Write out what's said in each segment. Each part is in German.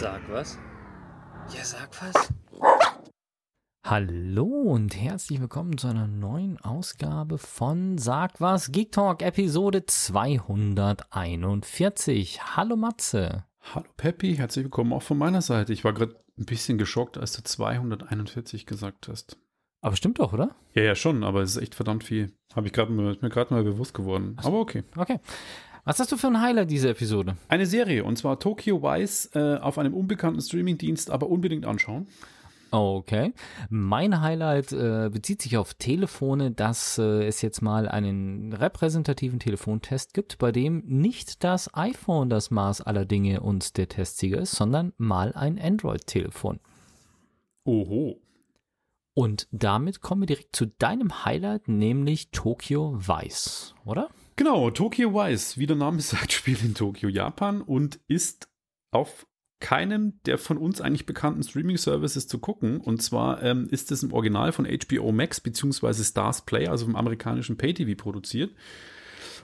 Sag was? Ja, sag was. Hallo und herzlich willkommen zu einer neuen Ausgabe von Sag was Geek Talk Episode 241. Hallo Matze. Hallo Peppi, herzlich willkommen auch von meiner Seite. Ich war gerade ein bisschen geschockt, als du 241 gesagt hast. Aber stimmt doch, oder? Ja, ja, schon, aber es ist echt verdammt viel. Habe ich gerade mir gerade mal bewusst geworden. Aber okay. Okay. Was hast du für ein Highlight dieser Episode? Eine Serie und zwar Tokyo Vice äh, auf einem unbekannten Streamingdienst, aber unbedingt anschauen. Okay. Mein Highlight äh, bezieht sich auf Telefone, dass äh, es jetzt mal einen repräsentativen Telefontest gibt, bei dem nicht das iPhone das Maß aller Dinge und der Testsieger ist, sondern mal ein Android-Telefon. Oho. Und damit kommen wir direkt zu deinem Highlight, nämlich Tokyo Vice, oder? Genau, Tokyo Vice, wie der Name sagt, spielt in Tokio, Japan und ist auf keinem der von uns eigentlich bekannten Streaming-Services zu gucken. Und zwar ähm, ist es im Original von HBO Max bzw. Stars Play, also vom amerikanischen Pay-TV produziert.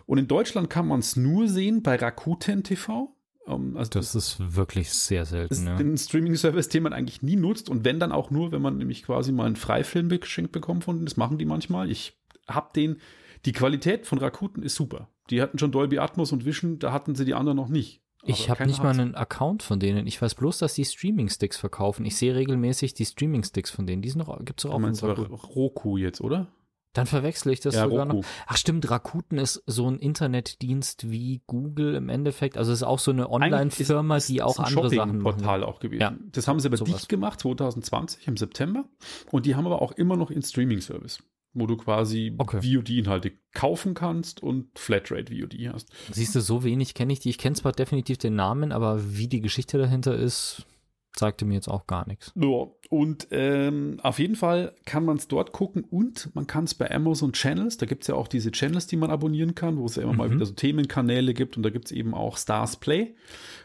Und in Deutschland kann man es nur sehen bei Rakuten TV. Ähm, also das, das, ist wirklich sehr selten. Das ist ja. ein Streaming-Service, den man eigentlich nie nutzt. Und wenn dann auch nur, wenn man nämlich quasi mal einen Freifilm geschenkt bekommt von denen. Das machen die manchmal. Ich habe den die Qualität von Rakuten ist super. Die hatten schon Dolby Atmos und Vision, da hatten sie die anderen noch nicht. ich habe nicht mal einen Account von denen. Ich weiß bloß, dass die Streaming-Sticks verkaufen. Ich sehe regelmäßig die Streaming-Sticks von denen. Die sind noch, gibt's auch. Du meinst Roku jetzt, oder? Dann verwechsle ich das ja, sogar Roku. noch. Ach stimmt, Rakuten ist so ein Internetdienst wie Google im Endeffekt. Also es ist auch so eine Online-Firma, die auch ein andere Sachen macht. Portal auch gewesen. Ja. Das haben sie aber dicht gemacht 2020 im September und die haben aber auch immer noch in Streaming-Service wo du quasi okay. VOD-Inhalte kaufen kannst und Flatrate-VOD hast. Siehst du, so wenig kenne ich die. Ich kenne zwar definitiv den Namen, aber wie die Geschichte dahinter ist, zeigte mir jetzt auch gar nichts. Ja, und ähm, auf jeden Fall kann man es dort gucken und man kann es bei Amazon Channels, da gibt es ja auch diese Channels, die man abonnieren kann, wo es ja immer mhm. mal wieder so Themenkanäle gibt und da gibt es eben auch Stars Play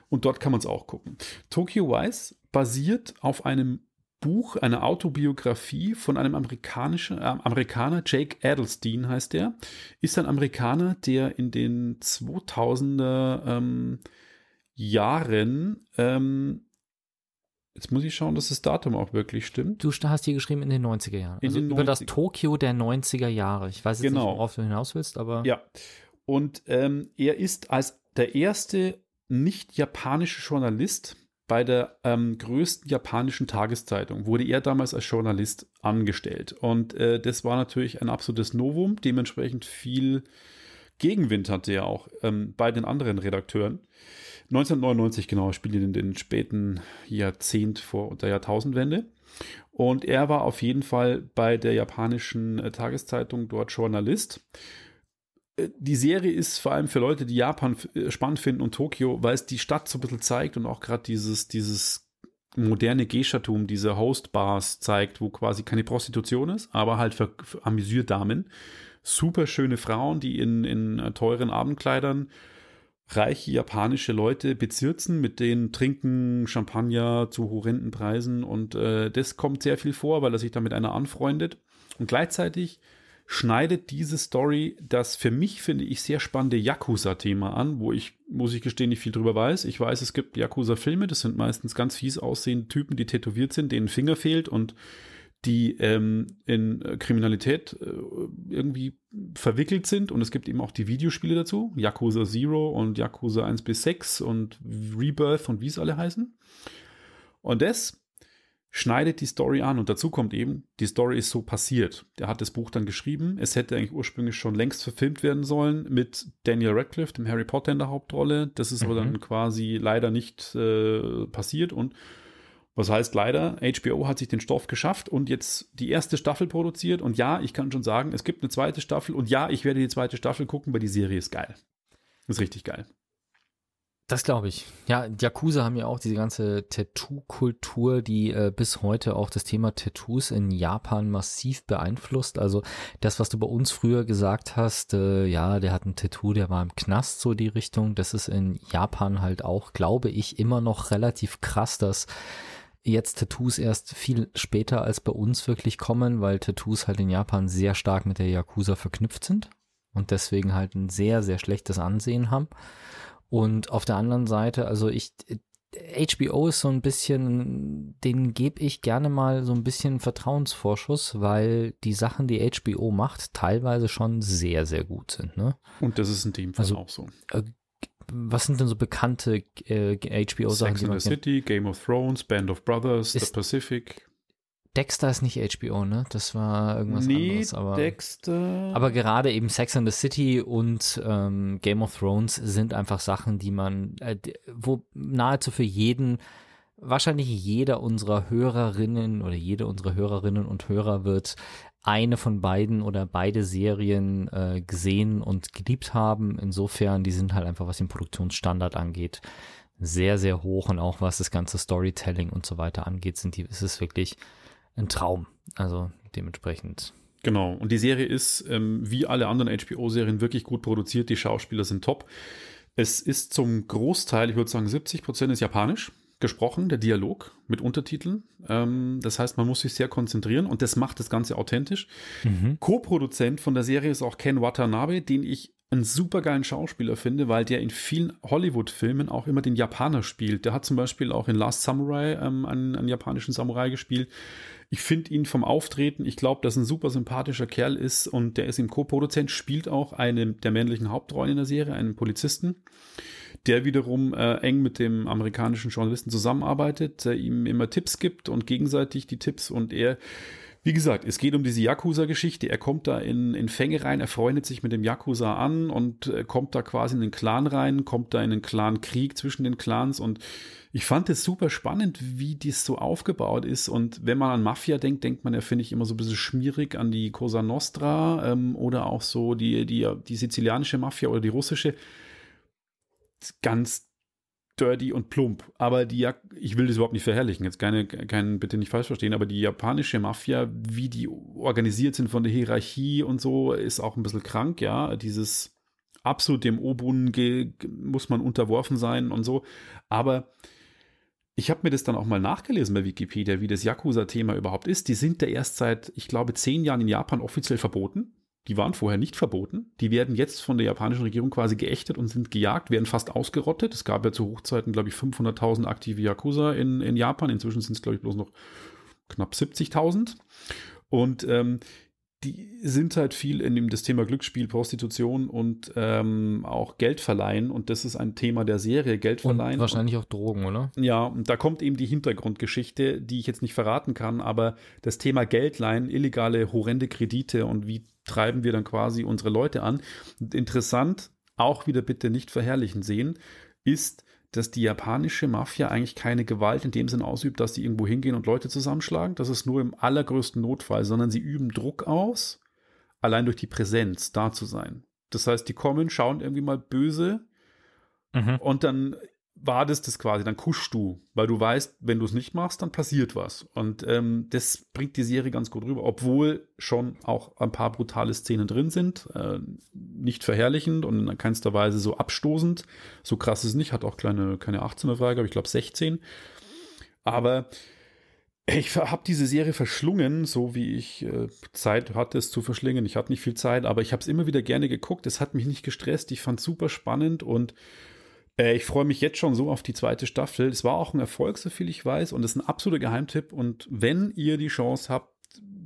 und dort kann man es auch gucken. Tokyo Vice basiert auf einem Buch, eine Autobiografie von einem amerikanischen äh, Amerikaner, Jake Adelstein heißt der, ist ein Amerikaner, der in den 2000er ähm, Jahren ähm, Jetzt muss ich schauen, dass das Datum auch wirklich stimmt. Du hast hier geschrieben in den 90er Jahren. Also über 90 das Tokio der 90er Jahre. Ich weiß jetzt genau. nicht, worauf du hinaus willst, aber. Ja. Und ähm, er ist als der erste nicht japanische Journalist bei der ähm, größten japanischen Tageszeitung wurde er damals als Journalist angestellt. Und äh, das war natürlich ein absolutes Novum. Dementsprechend viel Gegenwind hatte er auch ähm, bei den anderen Redakteuren. 1999 genau, spielt in den späten Jahrzehnt vor der Jahrtausendwende. Und er war auf jeden Fall bei der japanischen äh, Tageszeitung dort Journalist die Serie ist vor allem für Leute, die Japan äh, spannend finden und Tokio, weil es die Stadt so ein bisschen zeigt und auch gerade dieses, dieses moderne Geisha-Tum, diese Host-Bars zeigt, wo quasi keine Prostitution ist, aber halt für, für Amüsierdamen. Super schöne Frauen, die in, in äh, teuren Abendkleidern reiche japanische Leute bezirzen, mit denen trinken Champagner zu horrenden Preisen und äh, das kommt sehr viel vor, weil er sich da mit einer anfreundet. Und gleichzeitig schneidet diese Story das für mich, finde ich, sehr spannende Yakuza-Thema an, wo ich, muss ich gestehen, nicht viel drüber weiß. Ich weiß, es gibt Yakuza-Filme, das sind meistens ganz fies aussehende Typen, die tätowiert sind, denen Finger fehlt und die ähm, in Kriminalität äh, irgendwie verwickelt sind. Und es gibt eben auch die Videospiele dazu, Yakuza Zero und Yakuza 1 bis 6 und Rebirth und wie es alle heißen. Und das schneidet die Story an und dazu kommt eben, die Story ist so passiert. Der hat das Buch dann geschrieben. Es hätte eigentlich ursprünglich schon längst verfilmt werden sollen mit Daniel Radcliffe, dem Harry Potter in der Hauptrolle. Das ist mhm. aber dann quasi leider nicht äh, passiert und was heißt leider, HBO hat sich den Stoff geschafft und jetzt die erste Staffel produziert und ja, ich kann schon sagen, es gibt eine zweite Staffel und ja, ich werde die zweite Staffel gucken, weil die Serie ist geil. Ist richtig geil. Das glaube ich. Ja, Yakuza haben ja auch diese ganze Tattoo-Kultur, die äh, bis heute auch das Thema Tattoos in Japan massiv beeinflusst. Also das, was du bei uns früher gesagt hast, äh, ja, der hat ein Tattoo, der war im Knast, so die Richtung. Das ist in Japan halt auch, glaube ich, immer noch relativ krass, dass jetzt Tattoos erst viel später als bei uns wirklich kommen, weil Tattoos halt in Japan sehr stark mit der Yakuza verknüpft sind und deswegen halt ein sehr, sehr schlechtes Ansehen haben. Und auf der anderen Seite, also ich, HBO ist so ein bisschen, den gebe ich gerne mal so ein bisschen Vertrauensvorschuss, weil die Sachen, die HBO macht, teilweise schon sehr, sehr gut sind. Ne? Und das ist in dem Fall also, auch so. Äh, was sind denn so bekannte äh, HBO-Sachen? Sex in the City, Game of Thrones, Band of Brothers, The Pacific. Dexter ist nicht HBO, ne? Das war irgendwas nee, anderes. Aber, Dexter. aber gerade eben Sex and the City und ähm, Game of Thrones sind einfach Sachen, die man, äh, wo nahezu für jeden, wahrscheinlich jeder unserer Hörerinnen oder jede unserer Hörerinnen und Hörer wird eine von beiden oder beide Serien äh, gesehen und geliebt haben. Insofern, die sind halt einfach, was den Produktionsstandard angeht, sehr, sehr hoch und auch was das ganze Storytelling und so weiter angeht, sind die, ist es wirklich ein Traum. Also dementsprechend. Genau. Und die Serie ist, ähm, wie alle anderen HBO-Serien, wirklich gut produziert. Die Schauspieler sind top. Es ist zum Großteil, ich würde sagen 70 Prozent ist japanisch gesprochen, der Dialog mit Untertiteln. Ähm, das heißt, man muss sich sehr konzentrieren und das macht das Ganze authentisch. Mhm. Co-Produzent von der Serie ist auch Ken Watanabe, den ich einen supergeilen Schauspieler finde, weil der in vielen Hollywood-Filmen auch immer den Japaner spielt. Der hat zum Beispiel auch in Last Samurai ähm, einen, einen japanischen Samurai gespielt. Ich finde ihn vom Auftreten, ich glaube, dass ein super sympathischer Kerl ist und der ist im Co-Produzent, spielt auch eine der männlichen Hauptrollen in der Serie, einen Polizisten, der wiederum äh, eng mit dem amerikanischen Journalisten zusammenarbeitet, der ihm immer Tipps gibt und gegenseitig die Tipps und er wie gesagt, es geht um diese Yakuza-Geschichte. Er kommt da in, in Fänge rein, er freundet sich mit dem Yakuza an und äh, kommt da quasi in den Clan rein, kommt da in einen Clan-Krieg zwischen den Clans und ich fand es super spannend, wie dies so aufgebaut ist. Und wenn man an Mafia denkt, denkt man ja, finde ich, immer so ein bisschen schmierig an die Cosa Nostra ähm, oder auch so die, die, die sizilianische Mafia oder die russische. Ganz dirty und plump. Aber die, ich will das überhaupt nicht verherrlichen, jetzt keine, kein, bitte nicht falsch verstehen, aber die japanische Mafia, wie die organisiert sind von der Hierarchie und so, ist auch ein bisschen krank, ja. Dieses absolut dem Obun muss man unterworfen sein und so. Aber ich habe mir das dann auch mal nachgelesen bei Wikipedia, wie das Yakuza-Thema überhaupt ist. Die sind ja erst seit, ich glaube, zehn Jahren in Japan offiziell verboten. Die waren vorher nicht verboten. Die werden jetzt von der japanischen Regierung quasi geächtet und sind gejagt, werden fast ausgerottet. Es gab ja zu Hochzeiten, glaube ich, 500.000 aktive Yakuza in, in Japan. Inzwischen sind es, glaube ich, bloß noch knapp 70.000. Und ähm, die sind halt viel in dem das Thema Glücksspiel, Prostitution und ähm, auch Geld verleihen. Und das ist ein Thema der Serie, Geld verleihen. Und wahrscheinlich auch Drogen, oder? Ja, und da kommt eben die Hintergrundgeschichte, die ich jetzt nicht verraten kann, aber das Thema Geldleihen, illegale, horrende Kredite und wie treiben wir dann quasi unsere Leute an. Und interessant, auch wieder bitte nicht verherrlichen sehen, ist, dass die japanische Mafia eigentlich keine Gewalt in dem Sinn ausübt, dass sie irgendwo hingehen und Leute zusammenschlagen. Das ist nur im allergrößten Notfall, sondern sie üben Druck aus, allein durch die Präsenz da zu sein. Das heißt, die kommen, schauen irgendwie mal böse mhm. und dann war das das quasi, dann kuschst du, weil du weißt, wenn du es nicht machst, dann passiert was. Und ähm, das bringt die Serie ganz gut rüber, obwohl schon auch ein paar brutale Szenen drin sind, äh, nicht verherrlichend und in keinster Weise so abstoßend. So krass ist es nicht, hat auch kleine, keine 18er Frage, aber ich glaube 16. Aber ich habe diese Serie verschlungen, so wie ich äh, Zeit hatte, es zu verschlingen. Ich hatte nicht viel Zeit, aber ich habe es immer wieder gerne geguckt. Es hat mich nicht gestresst. Ich fand es super spannend und äh, ich freue mich jetzt schon so auf die zweite Staffel. Es war auch ein Erfolg, so viel ich weiß, und es ist ein absoluter Geheimtipp. Und wenn ihr die Chance habt,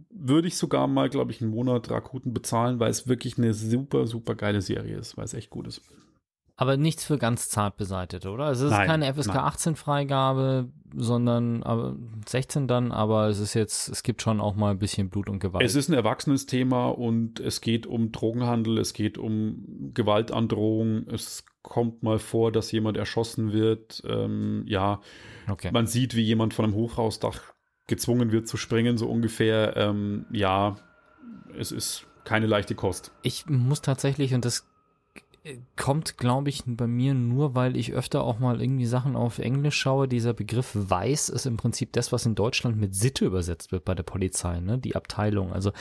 würde ich sogar mal, glaube ich, einen Monat Rakuten bezahlen, weil es wirklich eine super, super geile Serie ist, weil es echt gut ist. Aber nichts für ganz zart beseitigt, oder? Es ist nein, keine FSK nein. 18 Freigabe, sondern aber 16 dann, aber es ist jetzt, es gibt schon auch mal ein bisschen Blut und Gewalt. Es ist ein erwachsenes Thema und es geht um Drogenhandel, es geht um Gewaltandrohung, es kommt mal vor, dass jemand erschossen wird. Ähm, ja, okay. man sieht, wie jemand von einem Hochhausdach gezwungen wird zu springen, so ungefähr. Ähm, ja, es ist keine leichte Kost. Ich muss tatsächlich, und das kommt, glaube ich, bei mir nur, weil ich öfter auch mal irgendwie Sachen auf Englisch schaue. Dieser Begriff Weiß ist im Prinzip das, was in Deutschland mit Sitte übersetzt wird bei der Polizei, ne? Die Abteilung. Also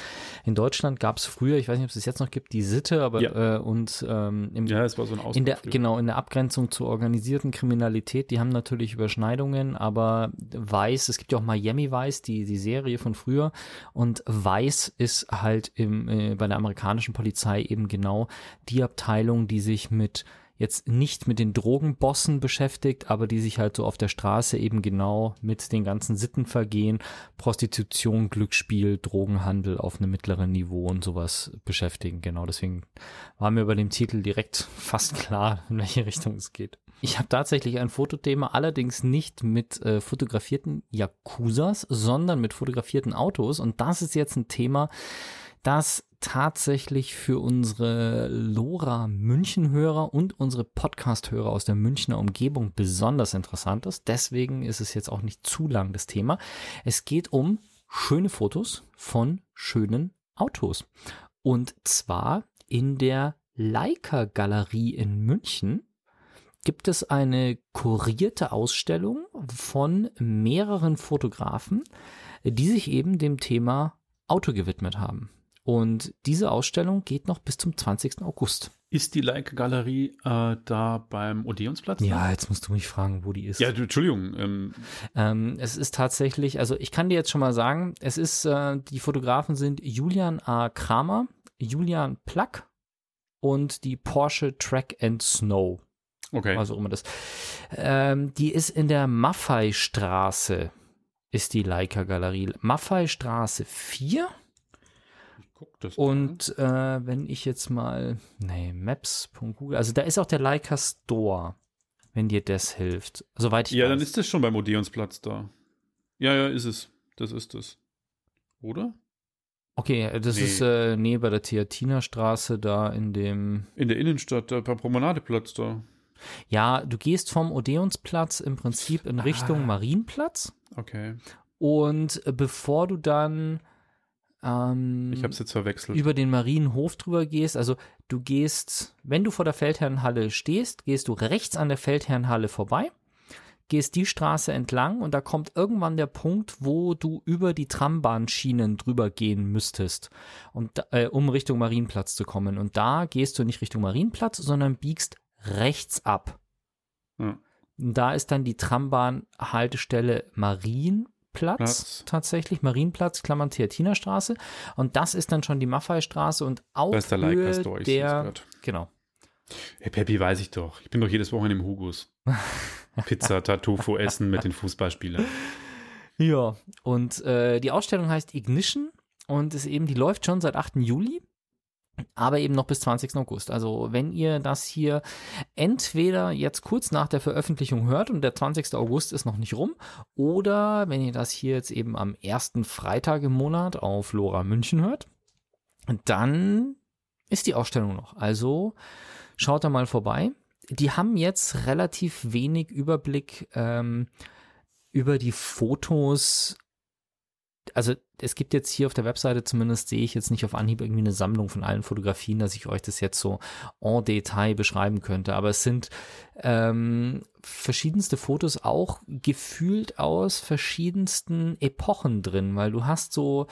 in Deutschland gab es früher, ich weiß nicht, ob es es jetzt noch gibt, die Sitte, aber ja. äh, und ähm, im, ja, es war so ein in der genau in der Abgrenzung zur organisierten Kriminalität, die haben natürlich Überschneidungen, aber Weiß, es gibt ja auch Miami Weiß, die die Serie von früher und Weiß ist halt im äh, bei der amerikanischen Polizei eben genau die Abteilung, die sich mit jetzt nicht mit den Drogenbossen beschäftigt, aber die sich halt so auf der Straße eben genau mit den ganzen Sittenvergehen, Prostitution, Glücksspiel, Drogenhandel auf einem mittleren Niveau und sowas beschäftigen. Genau deswegen war mir über dem Titel direkt fast klar, in welche Richtung es geht. Ich habe tatsächlich ein Fotothema, allerdings nicht mit äh, fotografierten Yakuzas, sondern mit fotografierten Autos. Und das ist jetzt ein Thema, das tatsächlich für unsere Lora München-Hörer und unsere Podcast-Hörer aus der Münchner Umgebung besonders interessant ist. Deswegen ist es jetzt auch nicht zu lang das Thema. Es geht um schöne Fotos von schönen Autos. Und zwar in der Leica Galerie in München gibt es eine kurierte Ausstellung von mehreren Fotografen, die sich eben dem Thema Auto gewidmet haben. Und diese Ausstellung geht noch bis zum 20. August. Ist die Leica Galerie äh, da beim Odeonsplatz? Ja, jetzt musst du mich fragen, wo die ist. Ja, du, Entschuldigung. Ähm, Ähm, es ist tatsächlich, also ich kann dir jetzt schon mal sagen, es ist, äh, die Fotografen sind Julian A. Kramer, Julian Plack und die Porsche Track and Snow. okay. Also immer das. Ähm, die ist in der Maffei-Straße, ist die Leica Galerie. Maffei-Straße 4. guck das Und äh, wenn ich jetzt mal, nee, maps.google, also da ist auch der Leica Store, wenn dir das hilft. Soweit ich Ja, weiß. dann ist das schon beim Odeonsplatz da. Ja, ja, ist es. Das ist es. Oder? Okay, das Nee. ist äh, nee, bei der Theatinerstraße da in dem. In der Innenstadt, da beim Promenadeplatz da. Ja, du gehst vom Odeonsplatz im Prinzip in Richtung Ah. Marienplatz. Okay. Und äh, bevor du dann ähm, Ich hab's jetzt verwechselt. über den Marienhof drüber gehst, also du gehst, wenn du vor der Feldherrenhalle stehst, gehst du rechts an der Feldherrenhalle vorbei, gehst die Straße entlang und da kommt irgendwann der Punkt, wo du über die Trambahnschienen drüber gehen müsstest, und, äh, um Richtung Marienplatz zu kommen. Und da gehst du nicht Richtung Marienplatz, sondern biegst rechts ab. Und Da ist dann die Trambahn-Haltestelle Marienplatz Platz. tatsächlich, Marienplatz, Klammern Theatinerstraße. Und das ist dann schon die Maffei-Straße und ist der Höhe. Ich seh's der, genau. Hey, Peppi, weiß ich doch. Ich bin doch jedes Wochenende im Hugos. Pizza, Tartufo essen mit den Fußballspielern. Ja, und äh, die Ausstellung heißt Ignition und ist eben, die läuft schon seit 8. Juli, aber eben noch bis 20. August. Also wenn ihr das hier entweder jetzt kurz nach der Veröffentlichung hört und der 20. August ist noch nicht rum, oder wenn ihr das hier jetzt eben am ersten Freitag im Monat auf Lora München hört, dann ist die Ausstellung noch. Also schaut da mal vorbei. Die haben jetzt relativ wenig Überblick ähm, über die Fotos. Also es gibt jetzt hier auf der Webseite zumindest, sehe ich jetzt nicht auf Anhieb irgendwie eine Sammlung von allen Fotografien, dass ich euch das jetzt so en Detail beschreiben könnte. Aber es sind ähm, verschiedenste Fotos auch gefühlt aus verschiedensten Epochen drin, weil du hast so,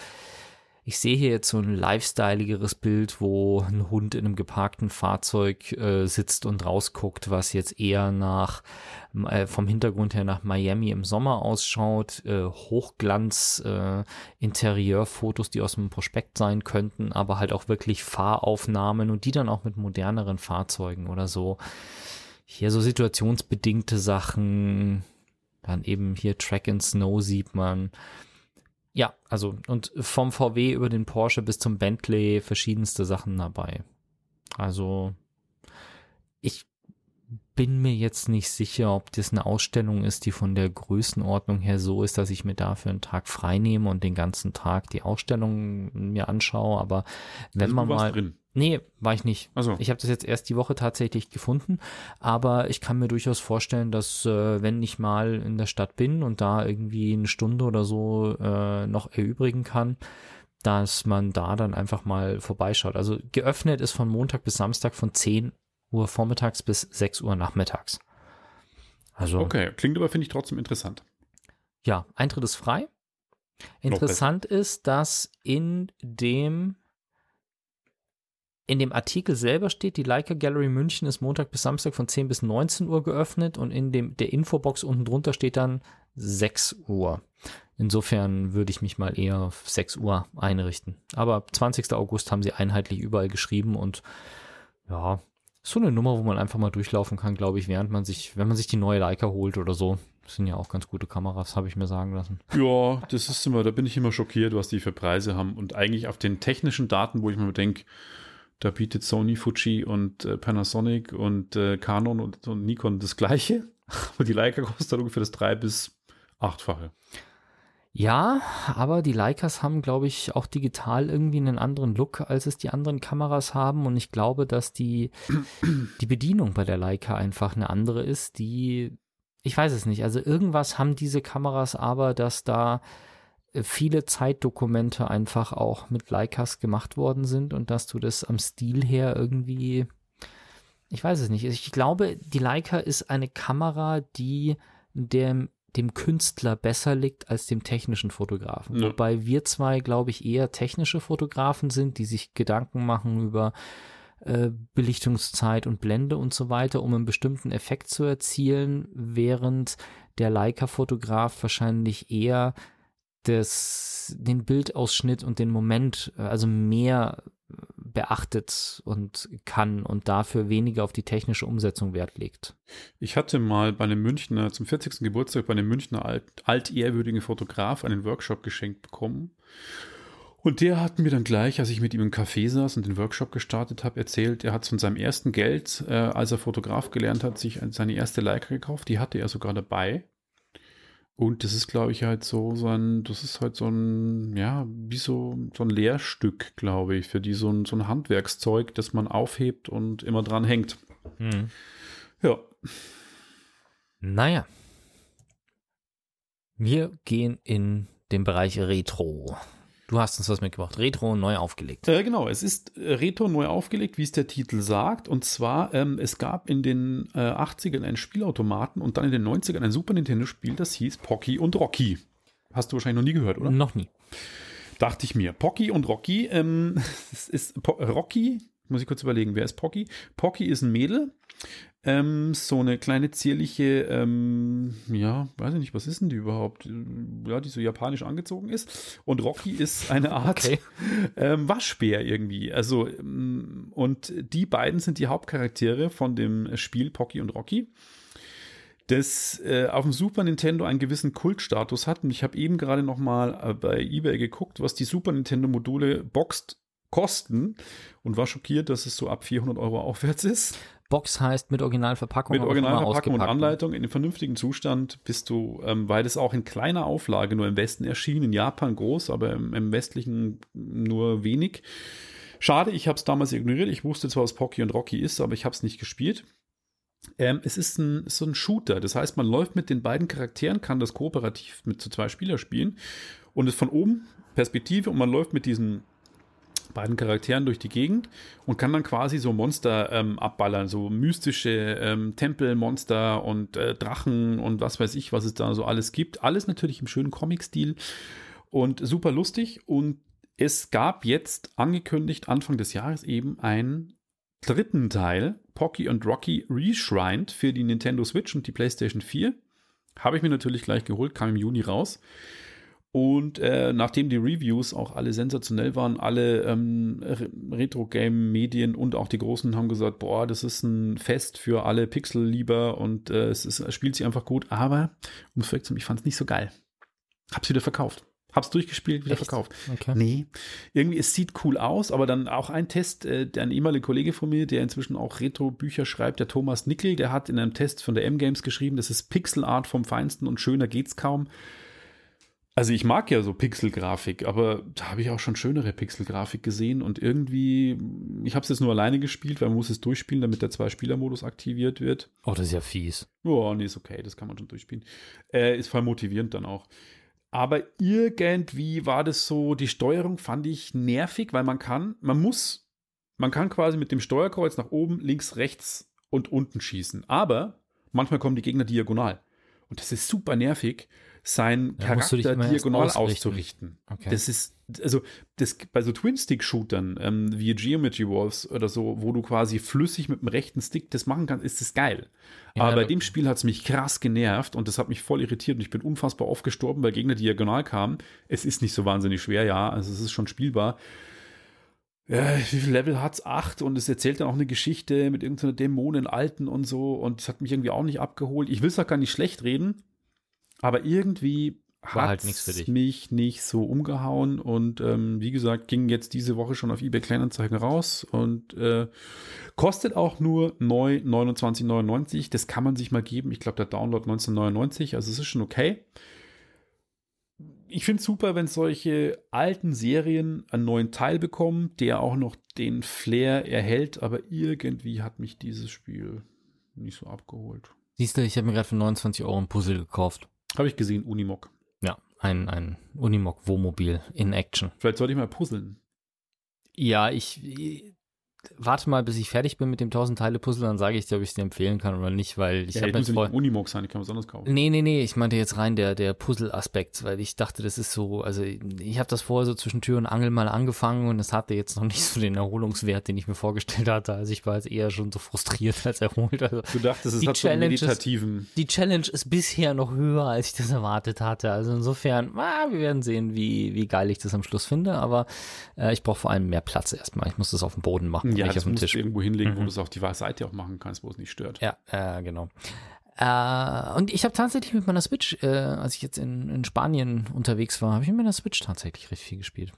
ich sehe hier jetzt so ein lifestyleigeres Bild, wo ein Hund in einem geparkten Fahrzeug äh, sitzt und rausguckt, was jetzt eher nach äh, vom Hintergrund her nach Miami im Sommer ausschaut, äh, Hochglanz äh, Interieurfotos, die aus dem Prospekt sein könnten, aber halt auch wirklich Fahraufnahmen und die dann auch mit moderneren Fahrzeugen oder so. Hier so situationsbedingte Sachen, dann eben hier Track and Snow sieht man. Ja, also und vom VW über den Porsche bis zum Bentley verschiedenste Sachen dabei. Also ich bin mir jetzt nicht sicher, ob das eine Ausstellung ist, die von der Größenordnung her so ist, dass ich mir dafür einen Tag frei nehme und den ganzen Tag die Ausstellung mir anschaue. Aber wenn Also, man mal. drin. Nee, war ich nicht. Also, Ich habe das jetzt erst die Woche tatsächlich gefunden, aber ich kann mir durchaus vorstellen, dass äh, wenn ich mal in der Stadt bin und da irgendwie eine Stunde oder so äh, noch erübrigen kann, dass man da dann einfach mal vorbeischaut. Also geöffnet ist von Montag bis Samstag von 10 Uhr vormittags bis 6 Uhr nachmittags. Also okay. Klingt aber, finde ich, trotzdem interessant. ja, Eintritt ist frei. Interessant ist, dass in dem in dem Artikel selber steht, die Leica Gallery München ist Montag bis Samstag von 10 bis 19 Uhr geöffnet und in dem der Infobox unten drunter steht dann 6 Uhr. Insofern würde ich mich mal eher auf 6 Uhr einrichten. Aber 20. August haben sie einheitlich überall geschrieben und ja, So eine Nummer, wo man einfach mal durchlaufen kann, glaube ich, während man sich, wenn man sich die neue Leica holt oder so. Das sind ja auch ganz gute Kameras, habe ich mir sagen lassen. Ja, das ist immer, da bin ich immer schockiert, was die für Preise haben. Und eigentlich auf den technischen Daten, wo ich mir denke, da bietet Sony, Fuji und äh, Panasonic und äh, Canon und, und, Nikon das gleiche. Aber die Leica kostet ungefähr das drei- bis achtfache. Ja, aber die Leicas haben, glaube ich, auch digital irgendwie einen anderen Look, als es die anderen Kameras haben. Und ich glaube, dass die, die Bedienung bei der Leica einfach eine andere ist, die, ich weiß es nicht. Also irgendwas haben diese Kameras aber, dass da viele Zeitdokumente einfach auch mit Leicas gemacht worden sind und dass du das am Stil her irgendwie, ich weiß es nicht. Ich glaube, die Leica ist eine Kamera, die dem dem Künstler besser liegt als dem technischen Fotografen. Ja. Wobei wir zwei, glaube ich, eher technische Fotografen sind, die sich Gedanken machen über äh, Belichtungszeit und Blende und so weiter, um einen bestimmten Effekt zu erzielen, während der Leica-Fotograf wahrscheinlich eher das, den Bildausschnitt und den Moment, äh, also mehr beachtet und kann und dafür weniger auf die technische Umsetzung Wert legt. Ich hatte mal bei einem Münchner, zum 40. Geburtstag bei einem Münchner alt, altehrwürdigen Fotograf einen Workshop geschenkt bekommen. Und der hat mir dann gleich, als ich mit ihm im Café saß und den Workshop gestartet habe, erzählt, er hat von seinem ersten Geld, äh, als er Fotograf gelernt hat, sich seine erste Leica gekauft. Die hatte er sogar dabei. Und das ist, glaube ich, halt so, so ein, das ist halt so ein, ja, wie so, so ein Lehrstück, glaube ich, für die so ein, so ein Handwerkszeug, das man aufhebt und immer dran hängt. Mhm. Ja. Naja. Wir gehen in den Bereich Retro. Du hast uns was mitgebracht. Retro neu aufgelegt. Äh, genau, es ist äh, Retro neu aufgelegt, wie es der Titel sagt. Und zwar, ähm, es gab in den äh, 80ern einen Spielautomaten und dann in den 90ern ein Super Nintendo-Spiel, das hieß Pocky und Rocky. Hast du wahrscheinlich noch nie gehört, oder? Noch nie. Dachte ich mir. Pocky und Rocky. Ähm, es ist po Rocky, muss ich kurz überlegen, wer ist Pocky? Pocky ist ein Mädel, ähm, so eine kleine zierliche, ähm, ja, weiß ich nicht, was ist denn die überhaupt? Ja, die so japanisch angezogen ist. Und Rocky ist eine Art okay. ähm, Waschbär irgendwie. Also, ähm, und die beiden sind die Hauptcharaktere von dem Spiel Pocky und Rocky das äh, auf dem Super Nintendo einen gewissen Kultstatus hat. Und ich habe eben gerade noch mal äh, bei eBay geguckt, was die Super Nintendo Module boxt kosten und war schockiert, dass es so ab 400 Euro aufwärts ist. Box heißt mit Originalverpackung. Mit Originalverpackung und Anleitung in dem vernünftigen Zustand bist du, ähm, weil das auch in kleiner Auflage nur im Westen erschien, in Japan groß, aber im, im westlichen nur wenig. Schade, ich habe es damals ignoriert. Ich wusste zwar, was Pocky und Rocky ist, aber ich habe es nicht gespielt. Ähm, es ist ein, so ein Shooter. Das heißt, man läuft mit den beiden Charakteren, kann das kooperativ mit zu zwei Spieler spielen und ist von oben Perspektive und man läuft mit diesen beiden Charakteren durch die Gegend und kann dann quasi so Monster ähm, abballern, so mystische ähm, Tempelmonster und äh, Drachen und was weiß ich, was es da so alles gibt. Alles natürlich im schönen Comic-Stil und super lustig. Und es gab jetzt angekündigt Anfang des Jahres eben einen dritten Teil, Pocky und Rocky Reshrined für die Nintendo Switch und die PlayStation 4. Habe ich mir natürlich gleich geholt, kam im Juni raus. Und äh, nachdem die Reviews auch alle sensationell waren, alle ähm, Retro-Game-Medien und auch die Großen haben gesagt, boah, das ist ein Fest für alle Pixel-Lieber und äh, es, ist, es spielt sich einfach gut. Aber, um es vorwegzunehmen, ich fand es nicht so geil. Hab's wieder verkauft. Hab's durchgespielt, wieder Echt? verkauft. Okay. Nee. Irgendwie, es sieht cool aus, aber dann auch ein Test, äh, der ein ehemaliger Kollege von mir, der inzwischen auch Retro-Bücher schreibt, der Thomas Nickel, der hat in einem Test von der M-Games geschrieben, das ist Pixel-Art vom Feinsten und schöner geht's kaum. Also ich mag ja so Pixelgrafik, aber da habe ich auch schon schönere Pixelgrafik gesehen und irgendwie, ich habe es jetzt nur alleine gespielt, weil man muss es durchspielen, damit der Zwei-Spieler-Modus aktiviert wird. Oh, das ist ja fies. Oh, nee, ist okay, das kann man schon durchspielen. Äh, ist voll motivierend dann auch. Aber irgendwie war das so, die Steuerung fand ich nervig, weil man kann, man muss, man kann quasi mit dem Steuerkreuz nach oben, links, rechts und unten schießen. Aber manchmal kommen die Gegner diagonal. Und das ist super nervig seinen ja, Charakter diagonal auszurichten. Okay. Das ist, also das, bei so Twin-Stick-Shootern ähm, wie Geometry Wars oder so, wo du quasi flüssig mit dem rechten Stick das machen kannst, ist das geil. Ja, Aber bei dem Spiel hat es mich krass genervt und das hat mich voll irritiert und ich bin unfassbar oft gestorben, weil Gegner diagonal kamen. Es ist nicht so wahnsinnig schwer, ja, also es ist schon spielbar. wie viel Level hat's? Acht und es erzählt dann auch eine Geschichte mit irgendeiner Dämonen Alten und so und es hat mich irgendwie auch nicht abgeholt. Ich will es auch gar nicht schlecht reden, aber irgendwie hat halt nichts für dich. mich nicht so umgehauen und ähm, wie gesagt, ging jetzt diese Woche schon auf eBay Kleinanzeigen raus und äh, kostet auch nur neu 29,99. Das kann man sich mal geben. Ich glaube, der Download 1999, also es ist schon okay. Ich finde es super, wenn solche alten Serien einen neuen Teil bekommen, der auch noch den Flair erhält, aber irgendwie hat mich dieses Spiel nicht so abgeholt. Siehst du, ich habe mir gerade für 29 Euro ein Puzzle gekauft. Habe ich gesehen, Unimog. Ja, ein, ein Unimog Wohnmobil in Action. Vielleicht sollte ich mal puzzeln. Ja, ich, ich warte mal, bis ich fertig bin mit dem 1000 Teile Puzzle, dann sage ich dir, ob ich es dir empfehlen kann oder nicht, weil ich Ja, habe das jetzt nicht Unimog sein, ich kann was anderes kaufen. Nee, nee, nee, ich meinte jetzt rein der, der Puzzle-Aspekt, weil ich dachte, das ist so, also ich habe das vorher so zwischen Tür und Angel mal angefangen und es hatte jetzt noch nicht so den Erholungswert, den ich mir vorgestellt hatte. Also ich war jetzt eher schon so frustriert als erholt. Also Du dachtest, es hat so einen Challenge ist- meditativen. die Challenge ist bisher noch höher, als ich das erwartet hatte. Also insofern, ah, wir werden sehen, wie, wie geil ich das am Schluss finde, aber äh, ich brauche vor allem mehr Platz erstmal. Ich muss das auf dem Boden machen, Ja, nicht das auf dem musst Tisch. du irgendwo hinlegen, wo Mhm. du es auf die Seite auch machen kannst, wo es nicht stört. Ja, äh, genau. Äh, und ich habe tatsächlich mit meiner Switch, äh, als ich jetzt in, in Spanien unterwegs war, habe ich mit meiner Switch tatsächlich recht viel gespielt.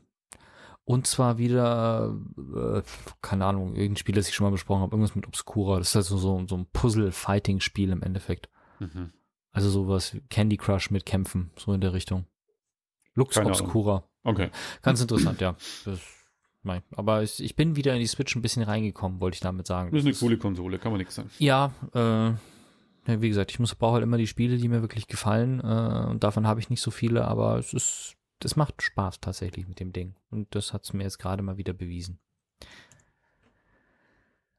Und zwar wieder, äh, keine Ahnung, irgendein Spiel, das ich schon mal besprochen habe, irgendwas mit Obscura. Das ist also so, so ein Puzzle-Fighting-Spiel im Endeffekt. Mhm. Also sowas wie Candy Crush mit Kämpfen, so in der Richtung. Lux Keine Ahnung. Obscura. Okay. Ganz interessant, ja. Das, mein, aber ich, ich bin wieder in die Switch ein bisschen reingekommen, wollte ich damit sagen. Das ist eine coole Konsole, kann man nichts sagen. ja, äh, ja, wie gesagt, ich muss brauche halt immer die Spiele, die mir wirklich gefallen. Äh, und davon habe ich nicht so viele, aber es ist, das macht Spaß tatsächlich mit dem Ding. Und das hat es mir jetzt gerade mal wieder bewiesen.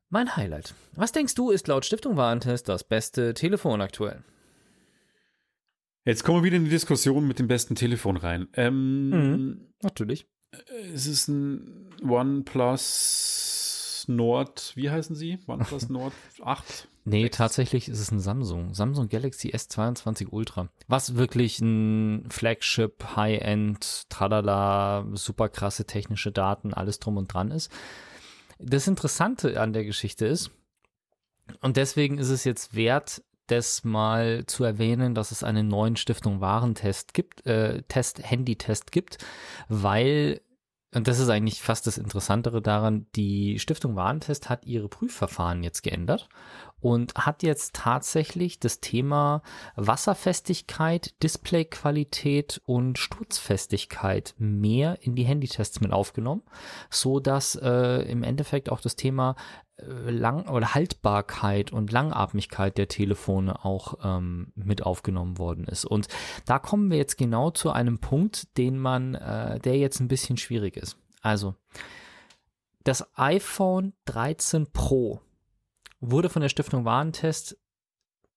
Mein Highlight. Was denkst du, ist laut Stiftung Warentest das beste Telefon aktuell? Jetzt kommen wir wieder in die Diskussion mit dem besten Telefon rein. Ähm, Mhm. Natürlich. Es ist ein OnePlus Nord, wie heißen sie? OnePlus Nord 8. Nee, Sechs. tatsächlich ist es ein Samsung. Samsung Galaxy S22 Ultra. Was wirklich ein Flagship, High-End, tralala, super krasse technische Daten, alles drum und dran ist. Das Interessante an der Geschichte ist, und deswegen ist es jetzt wert, das mal zu erwähnen, dass es einen neuen Stiftung Warentest gibt, äh, Test, Handy-Test gibt, weil, und das ist eigentlich fast das Interessantere daran, die Stiftung Warentest hat ihre Prüfverfahren jetzt geändert und hat jetzt tatsächlich das Thema Wasserfestigkeit, Displayqualität und Sturzfestigkeit mehr in die Handytests mit aufgenommen, so dass äh, im Endeffekt auch das Thema äh, Lang oder Haltbarkeit und Langatmigkeit der Telefone auch ähm, mit aufgenommen worden ist. Und da kommen wir jetzt genau zu einem Punkt, den man, äh, der jetzt ein bisschen schwierig ist. Also das iPhone 13 Pro wurde von der Stiftung Warentest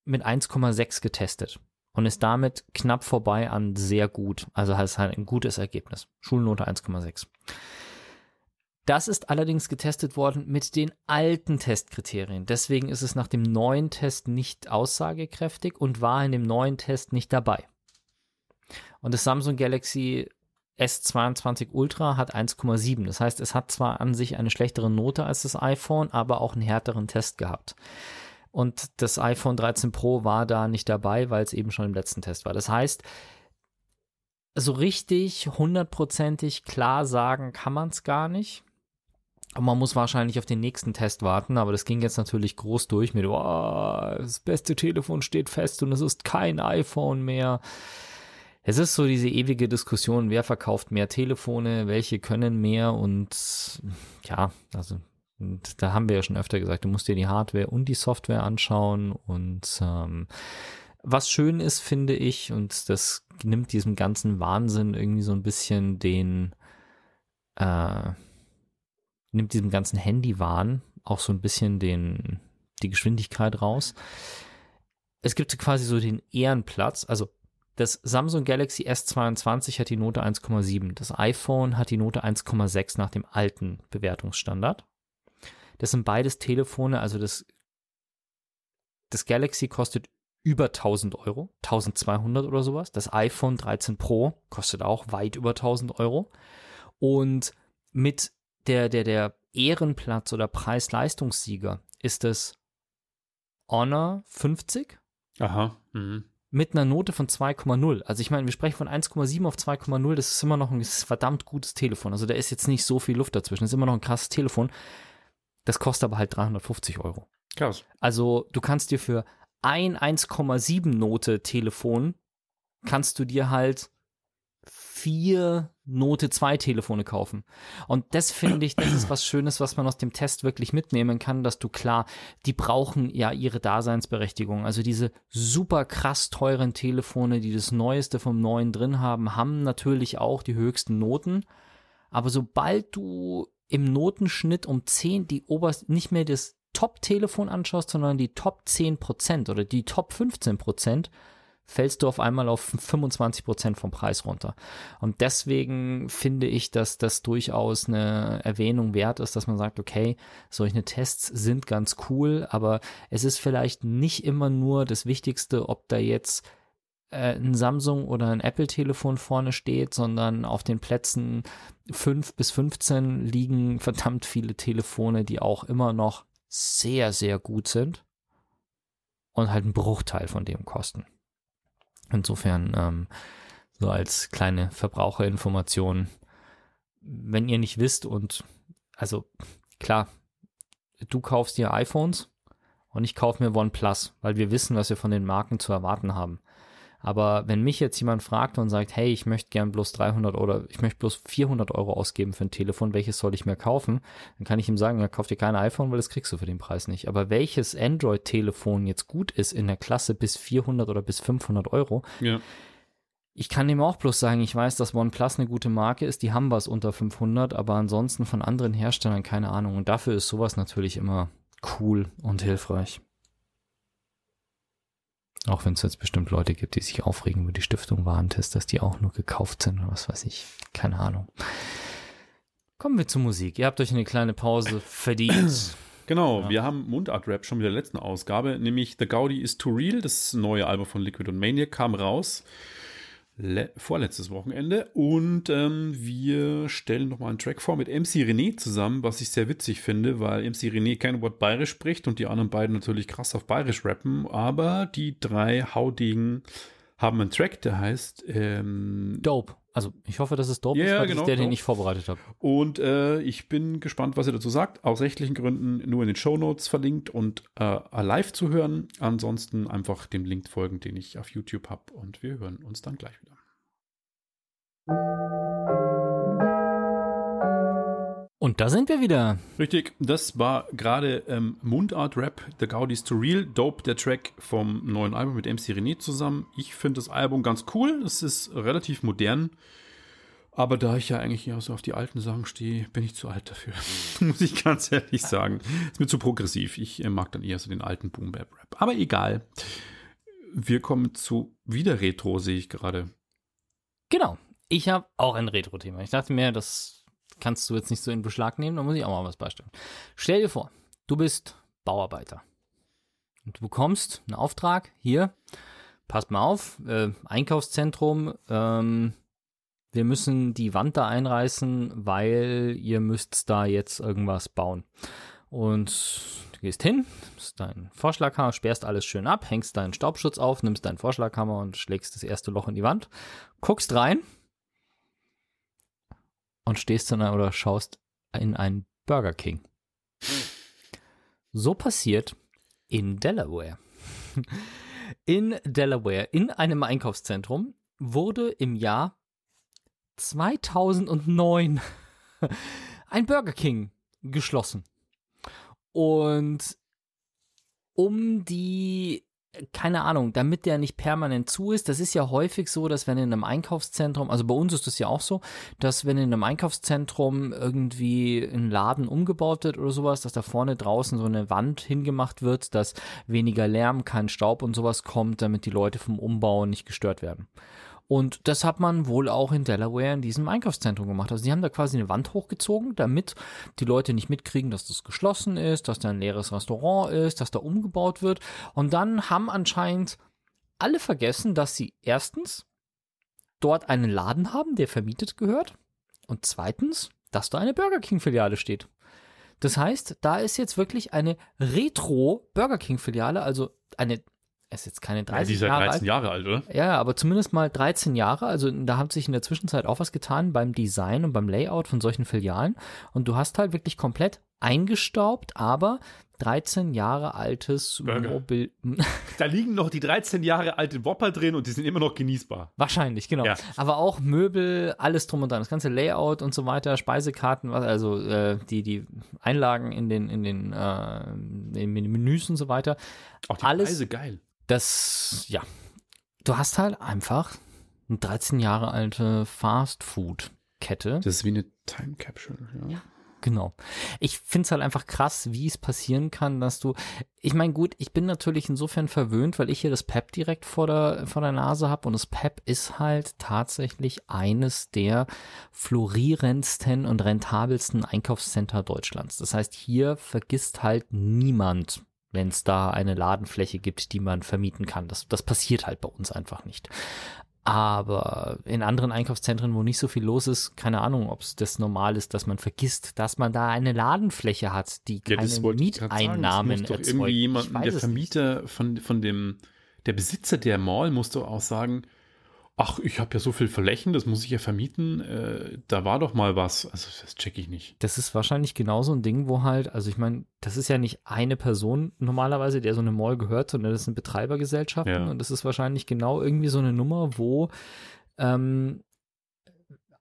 mit 1,6 getestet und ist damit knapp vorbei an sehr gut. Also heißt halt ein gutes Ergebnis. Schulnote 1,6. Das ist allerdings getestet worden mit den alten Testkriterien. Deswegen ist es nach dem neuen Test nicht aussagekräftig und war in dem neuen Test nicht dabei. Und das Samsung Galaxy S22 Ultra hat 1,7. Das heißt, es hat zwar an sich eine schlechtere Note als das iPhone, aber auch einen härteren Test gehabt. Und das iPhone 13 Pro war da nicht dabei, weil es eben schon im letzten Test war. Das heißt, so richtig hundertprozentig klar sagen kann man es gar nicht. Und man muss wahrscheinlich auf den nächsten Test warten, aber das ging jetzt natürlich groß durch mit, oh, das beste Telefon steht fest und es ist kein iPhone mehr. Es ist so diese ewige Diskussion, wer verkauft mehr Telefone, welche können mehr und ja, also und da haben wir ja schon öfter gesagt, du musst dir die Hardware und die Software anschauen und ähm, was schön ist, finde ich, und das nimmt diesem ganzen Wahnsinn irgendwie so ein bisschen den, äh, nimmt diesem ganzen Handywahn auch so ein bisschen den, die Geschwindigkeit raus. Es gibt quasi so den Ehrenplatz, also das Samsung Galaxy S22 hat die Note 1,7. Das iPhone hat die Note 1,6 nach dem alten Bewertungsstandard. Das sind beides Telefone, also das, das Galaxy kostet über 1000 Euro, 1200 oder sowas. Das iPhone 13 Pro kostet auch weit über 1000 Euro. Und mit der, der, der Ehrenplatz oder Preis-Leistungssieger ist das Honor 50 Aha. Mhm. Mit einer Note von 2,0. Also ich meine, wir sprechen von 1,7 auf 2,0, das ist immer noch ein verdammt gutes Telefon. Also da ist jetzt nicht so viel Luft dazwischen, das ist immer noch ein krasses Telefon. Das kostet aber halt 350 Euro. Krass. Also du kannst dir für ein 1,7 Note Telefon kannst du dir halt vier Note 2 Telefone kaufen. Und das finde ich, das ist was Schönes, was man aus dem Test wirklich mitnehmen kann, dass du klar, die brauchen ja ihre Daseinsberechtigung. Also diese super krass teuren Telefone, die das Neueste vom Neuen drin haben, haben natürlich auch die höchsten Noten. Aber sobald du im Notenschnitt um 10 die oberst, nicht mehr das Top-Telefon anschaust, sondern die Top 10% oder die Top 15%, fällst du auf einmal auf 25 Prozent vom Preis runter. Und deswegen finde ich, dass das durchaus eine Erwähnung wert ist, dass man sagt, okay, solche Tests sind ganz cool, aber es ist vielleicht nicht immer nur das Wichtigste, ob da jetzt äh, ein Samsung oder ein Apple-Telefon vorne steht, sondern auf den Plätzen 5 bis 15 liegen verdammt viele Telefone, die auch immer noch sehr, sehr gut sind und halt einen Bruchteil von dem kosten. Insofern ähm, so als kleine Verbraucherinformation, wenn ihr nicht wisst und also klar, du kaufst dir iPhones und ich kaufe mir OnePlus, weil wir wissen, was wir von den Marken zu erwarten haben. Aber wenn mich jetzt jemand fragt und sagt, hey, ich möchte gern bloß 300 oder ich möchte bloß 400 Euro ausgeben für ein Telefon, welches soll ich mir kaufen? Dann kann ich ihm sagen, ja, kauf dir kein iPhone, weil das kriegst du für den Preis nicht. Aber welches Android-Telefon jetzt gut ist in der Klasse bis 400 oder bis 500 Euro, Ja. ich kann ihm auch bloß sagen, ich weiß, dass OnePlus eine gute Marke ist, die haben was unter 500, aber ansonsten von anderen Herstellern keine Ahnung. Und dafür ist sowas natürlich immer cool und hilfreich. Auch wenn es jetzt bestimmt Leute gibt, die sich aufregen über die Stiftung Warentest, dass die auch nur gekauft sind oder was weiß ich. Keine Ahnung. Kommen wir zur Musik. Ihr habt euch eine kleine Pause verdient. Genau, Ja. wir haben Mundart-Rap schon mit der letzten Ausgabe, nämlich The Gaudi is Too Real, das neue Album von Liquid und Maniac, kam raus. Le vorletztes Wochenende und ähm, wir stellen nochmal einen Track vor mit MC René zusammen, was ich sehr witzig finde, weil MC René kein Wort Bayerisch spricht und die anderen beiden natürlich krass auf Bayerisch rappen, aber die drei Haudegen haben einen Track, der heißt ähm, Dope. Also ich hoffe, dass es Dope Ja, ist, weil genau, ist der, den Dope. ich vorbereitet habe. Und äh, ich bin gespannt, was ihr dazu sagt. Aus rechtlichen Gründen nur in den Show Notes verlinkt und äh, live zu hören. Ansonsten einfach dem Link folgen, den ich auf YouTube habe. Und wir hören uns dann gleich wieder. Und da sind wir wieder. Richtig, das war gerade ähm, Mundart Rap, The Gaudis to Real, Dope, der Track vom neuen Album mit MC René zusammen. Ich finde das Album ganz cool. Es ist relativ modern. Aber da ich ja eigentlich eher so auf die alten Sachen stehe, bin ich zu alt dafür. Muss ich ganz ehrlich sagen. Ist mir zu progressiv. Ich äh, mag dann eher so den alten Boom Bap Rap. Aber egal. Wir kommen zu wieder Retro, sehe ich gerade. Genau. Ich habe auch ein Retro-Thema. Ich dachte mir, das kannst du jetzt nicht so in Beschlag nehmen, da muss ich auch mal was beistellen. Stell dir vor, du bist Bauarbeiter. Und du bekommst einen Auftrag, hier, passt mal auf, äh, Einkaufszentrum, ähm, wir müssen die Wand da einreißen, weil ihr müsst da jetzt irgendwas bauen. Und du gehst hin, nimmst deinen Vorschlaghammer, sperrst alles schön ab, hängst deinen Staubschutz auf, nimmst deinen Vorschlaghammer und schlägst das erste Loch in die Wand, guckst rein und stehst dann oder schaust in einen Burger King. So passiert in Delaware. In Delaware, in einem Einkaufszentrum, wurde im Jahr 2009 ein Burger King geschlossen. Und um die, keine Ahnung, damit der nicht permanent zu ist, das ist ja häufig so, dass wenn in einem Einkaufszentrum, also bei uns ist das ja auch so, dass wenn in einem Einkaufszentrum irgendwie ein Laden umgebaut wird oder sowas, dass da vorne draußen so eine Wand hingemacht wird, dass weniger Lärm, kein Staub und sowas kommt, damit die Leute vom Umbau nicht gestört werden. Und das hat man wohl auch in Delaware in diesem Einkaufszentrum gemacht. Also die haben da quasi eine Wand hochgezogen, damit die Leute nicht mitkriegen, dass das geschlossen ist, dass da ein leeres Restaurant ist, dass da umgebaut wird. Und dann haben anscheinend alle vergessen, dass sie erstens dort einen Laden haben, der vermietet gehört. Und zweitens, dass da eine Burger King-Filiale steht. Das heißt, da ist jetzt wirklich eine Retro-Burger King-Filiale, also eine, es ist jetzt keine 30 Ja, die ist ja Jahre 13 alt. Jahre alt, oder? Ja, aber zumindest mal 13 Jahre. Also da hat sich in der Zwischenzeit auch was getan beim Design und beim Layout von solchen Filialen. Und du hast halt wirklich komplett eingestaubt, aber 13 Jahre altes Burger. Mobil. Da liegen noch die 13 Jahre alte Whopper drin und die sind immer noch genießbar. Wahrscheinlich, genau. Ja. Aber auch Möbel, alles drum und dran. Das ganze Layout und so weiter, Speisekarten, was- also äh, die, die Einlagen in den, in den, äh, in den Menüs und so weiter. Auch die Alles- Preise geil. Das, ja. Du hast halt einfach eine 13 Jahre alte Fast-Food-Kette. Das ist wie eine Time Capsule. Ja. Genau. Ich finde es halt einfach krass, wie es passieren kann, dass du. Ich meine, gut, ich bin natürlich insofern verwöhnt, weil ich hier das PEP direkt vor der, vor der Nase habe und das PEP ist halt tatsächlich eines der florierendsten und rentabelsten Einkaufscenter Deutschlands. Das heißt, hier vergisst halt niemand, wenn es da eine Ladenfläche gibt, die man vermieten kann. Das, das passiert halt bei uns einfach nicht. Aber in anderen Einkaufszentren, wo nicht so viel los ist, keine Ahnung, ob es das normal ist, dass man vergisst, dass man da eine Ladenfläche hat, die Ja, keine sagen. Mieteinnahmen Das muss doch erzeugt. irgendwie jemand, der es nicht. Vermieter von, von dem, der Besitzer der Mall muss doch auch sagen, ach, ich habe ja so viel Flächen, das muss ich ja vermieten, äh, da war doch mal was. Also das check ich nicht. Das ist wahrscheinlich genauso ein Ding, wo halt, also ich meine, das ist ja nicht eine Person normalerweise, der so eine Mall gehört, sondern das sind Betreibergesellschaften Ja. und das ist wahrscheinlich genau irgendwie so eine Nummer, wo ähm,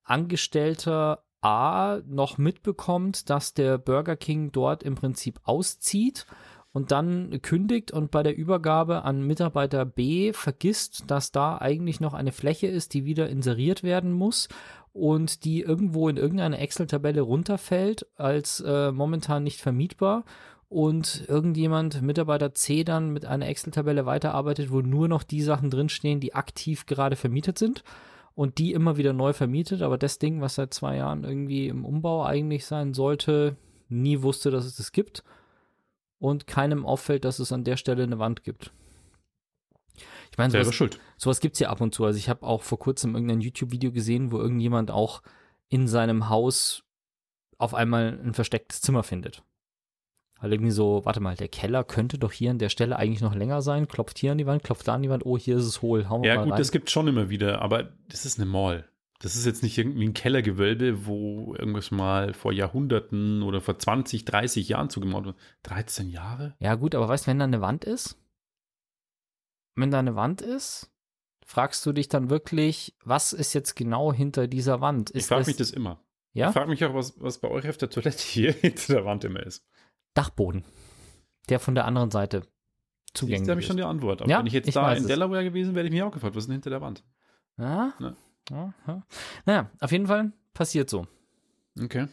Angestellter A noch mitbekommt, dass der Burger King dort im Prinzip auszieht und dann kündigt und bei der Übergabe an Mitarbeiter B vergisst, dass da eigentlich noch eine Fläche ist, die wieder inseriert werden muss und die irgendwo in irgendeine Excel-Tabelle runterfällt als äh, momentan nicht vermietbar und irgendjemand, Mitarbeiter C, dann mit einer Excel-Tabelle weiterarbeitet, wo nur noch die Sachen drinstehen, die aktiv gerade vermietet sind und die immer wieder neu vermietet, aber das Ding, was seit zwei Jahren irgendwie im Umbau eigentlich sein sollte, nie wusste, dass es das gibt und keinem auffällt, dass es an der Stelle eine Wand gibt. Ich meine, sowas, schuld. sowas gibt es ja ab und zu. Also ich habe auch vor kurzem irgendein YouTube-Video gesehen, wo irgendjemand auch in seinem Haus auf einmal ein verstecktes Zimmer findet. Weil irgendwie so, warte mal, der Keller könnte doch hier an der Stelle eigentlich noch länger sein, klopft hier an die Wand, klopft da an die Wand, oh, hier ist es hohl, hauen wir Ja mal gut, rein. das gibt schon immer wieder, aber das ist eine Mall. Das ist jetzt nicht irgendwie ein Kellergewölbe, wo irgendwas mal vor Jahrhunderten oder vor 20, 30 Jahren zugemauert wurde. 13 Jahre? Ja, gut, aber weißt du, wenn da eine Wand ist, wenn da eine Wand ist, fragst du dich dann wirklich, was ist jetzt genau hinter dieser Wand? Ich Ist frage mich das immer. ja? Ich frage mich auch, was, was bei euch auf der Toilette hier hinter der Wand immer ist. Dachboden, der von der anderen Seite Siehst zugänglich habe ich ist. schon die Antwort. Aber Ja, wenn ich jetzt ich da in es. Delaware gewesen wäre, hätte ich mich auch gefragt, was ist denn hinter der Wand? Ja? Ne. Ja. Naja, auf jeden Fall passiert so. Okay.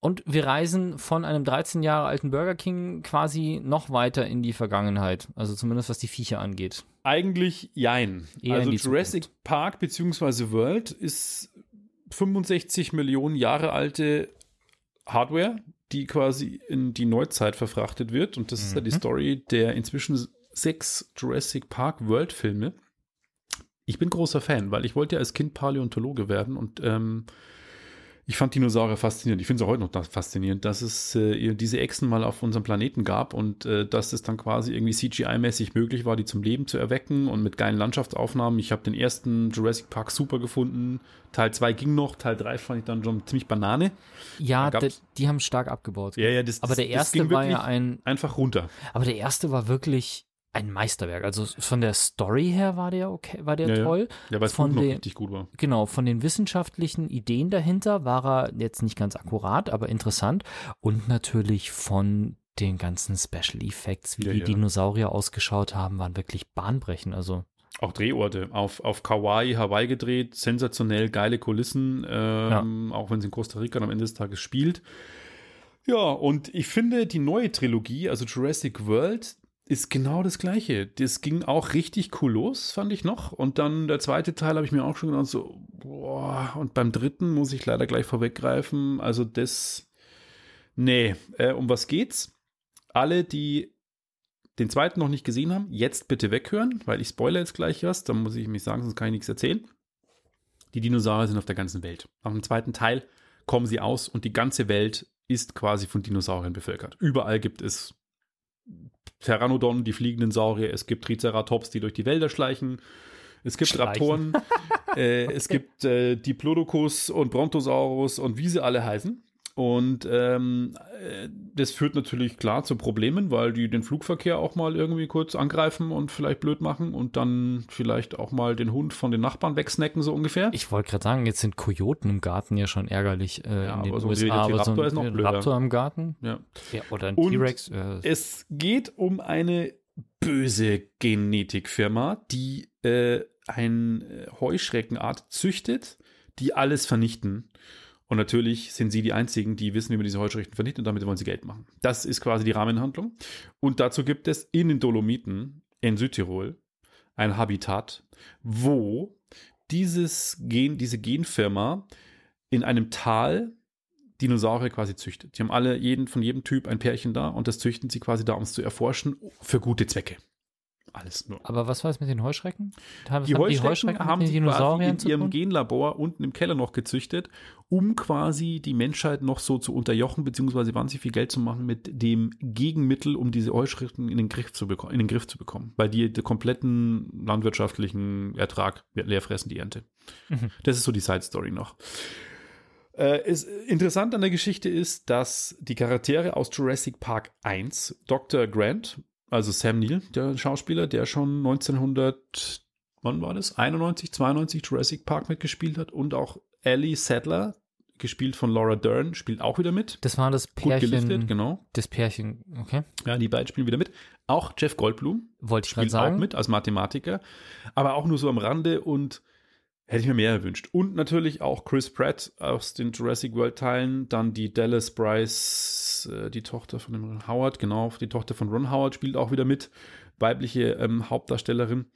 Und wir reisen von einem 13 Jahre alten Burger King quasi noch weiter in die Vergangenheit. Also zumindest was die Viecher angeht. Eigentlich jein. Eher also Jurassic Park bzw. World ist 65 Millionen Jahre alte Hardware, die quasi in die Neuzeit verfrachtet wird. Und das ist ja die Mhm. Story der inzwischen sechs Jurassic Park World Filme. Ich bin großer Fan, weil ich wollte ja als Kind Paläontologe werden und ähm, ich fand Dinosaurier faszinierend. Ich finde es auch heute noch faszinierend, dass es äh, diese Echsen mal auf unserem Planeten gab und äh, dass es dann quasi irgendwie CGI-mäßig möglich war, die zum Leben zu erwecken und mit geilen Landschaftsaufnahmen. Ich habe den ersten Jurassic Park super gefunden. Teil 2 ging noch, Teil 3 fand ich dann schon ziemlich Banane. Ja, de, die haben stark abgebaut. Ja, ja, das, aber der das- das erste war ja ein, einfach runter. aber der erste war wirklich ein Meisterwerk. Also von der Story her war der okay, war der Ja, ja. toll. Ja, weil es Von den- richtig gut war. Genau, von den wissenschaftlichen Ideen dahinter war er jetzt nicht ganz akkurat, aber interessant. Und natürlich von den ganzen Special Effects, wie Ja, die ja. Dinosaurier ausgeschaut haben, waren wirklich bahnbrechend. Also Auch Drehorte auf, auf Kauai, Hawaii gedreht, sensationell geile Kulissen, ähm, auch wenn es in Costa Rica am Ende des Tages spielt. Ja, und ich finde, die neue Trilogie, also Jurassic World, ist genau das gleiche. Das ging auch richtig cool los, fand ich noch. Und dann der zweite Teil habe ich mir auch schon gedacht, so, boah, und beim dritten muss ich leider gleich vorweggreifen. Also das, nee, äh, um was geht's? Alle, die den zweiten noch nicht gesehen haben, jetzt bitte weghören, weil ich spoilere jetzt gleich was, dann muss ich mich sagen, sonst kann ich nichts erzählen. Die Dinosaurier sind auf der ganzen Welt. Auch im zweiten Teil kommen sie aus und die ganze Welt ist quasi von Dinosauriern bevölkert. Überall gibt es Pteranodon, die fliegenden Saurier, es gibt Triceratops, die durch die Wälder schleichen, es gibt Schleichen. Raptoren, äh, es gibt äh, Diplodocus und Brontosaurus und wie sie alle heißen. Und ähm, äh, das führt natürlich klar zu Problemen, weil die den Flugverkehr auch mal irgendwie kurz angreifen und vielleicht blöd machen und dann vielleicht auch mal den Hund von den Nachbarn wegsnacken, so ungefähr. Ich wollte gerade sagen, jetzt sind Kojoten im Garten ja schon ärgerlich äh, Ja, in den aber so ein USA, aber so ein ist noch blöder. Raptor im Garten ja. ja, oder ein T-Rex. Äh, Es geht um eine böse Genetikfirma, die äh, eine Heuschreckenart züchtet, die alles vernichten. Und natürlich sind sie die einzigen, die wissen, wie man diese Heuschrecken vernichtet und damit wollen sie Geld machen. Das ist quasi die Rahmenhandlung. Und dazu gibt es in den Dolomiten in Südtirol ein Habitat, wo dieses Gen, diese Genfirma in einem Tal Dinosaurier quasi züchtet. Die haben alle jeden, von jedem Typ ein Pärchen da und das züchten sie quasi da, um es zu erforschen, für gute Zwecke. Alles nur. aber was war es mit den Heuschrecken? Haben, Die Heuschrecken, haben mit sie den quasi in ihrem? Genlabor unten im Keller noch gezüchtet, um quasi die Menschheit noch so zu unterjochen, beziehungsweise wahnsinnig viel Geld zu machen mit dem Gegenmittel, um diese Heuschrecken in den Griff zu, beko in den Griff zu bekommen. Weil die den kompletten landwirtschaftlichen Ertrag leer fressen, die Ernte. Mhm. Das ist so die Side-Story noch. Äh, ist, interessant an der Geschichte ist, dass die Charaktere aus Jurassic Park 1, Dr. Grant, also Sam Neill, der Schauspieler, der schon 1900, wann war das? 91, 92 Jurassic Park mitgespielt hat und auch Ellie Sadler, gespielt von Laura Dern, spielt auch wieder mit. Das war das Gut geliftet, Pärchen. genau. Das Pärchen, okay. Ja, die beiden spielen wieder mit. Auch Jeff Goldblum Wollte ich gerade spielt auch sagen. mit als Mathematiker, aber auch nur so am Rande und hätte ich mir mehr erwünscht. Und natürlich auch Chris Pratt aus den Jurassic World Teilen, dann die Dallas Bryce, äh, die Tochter von dem Ron Howard, genau, die Tochter von Ron Howard spielt auch wieder mit, weibliche ähm, Hauptdarstellerin.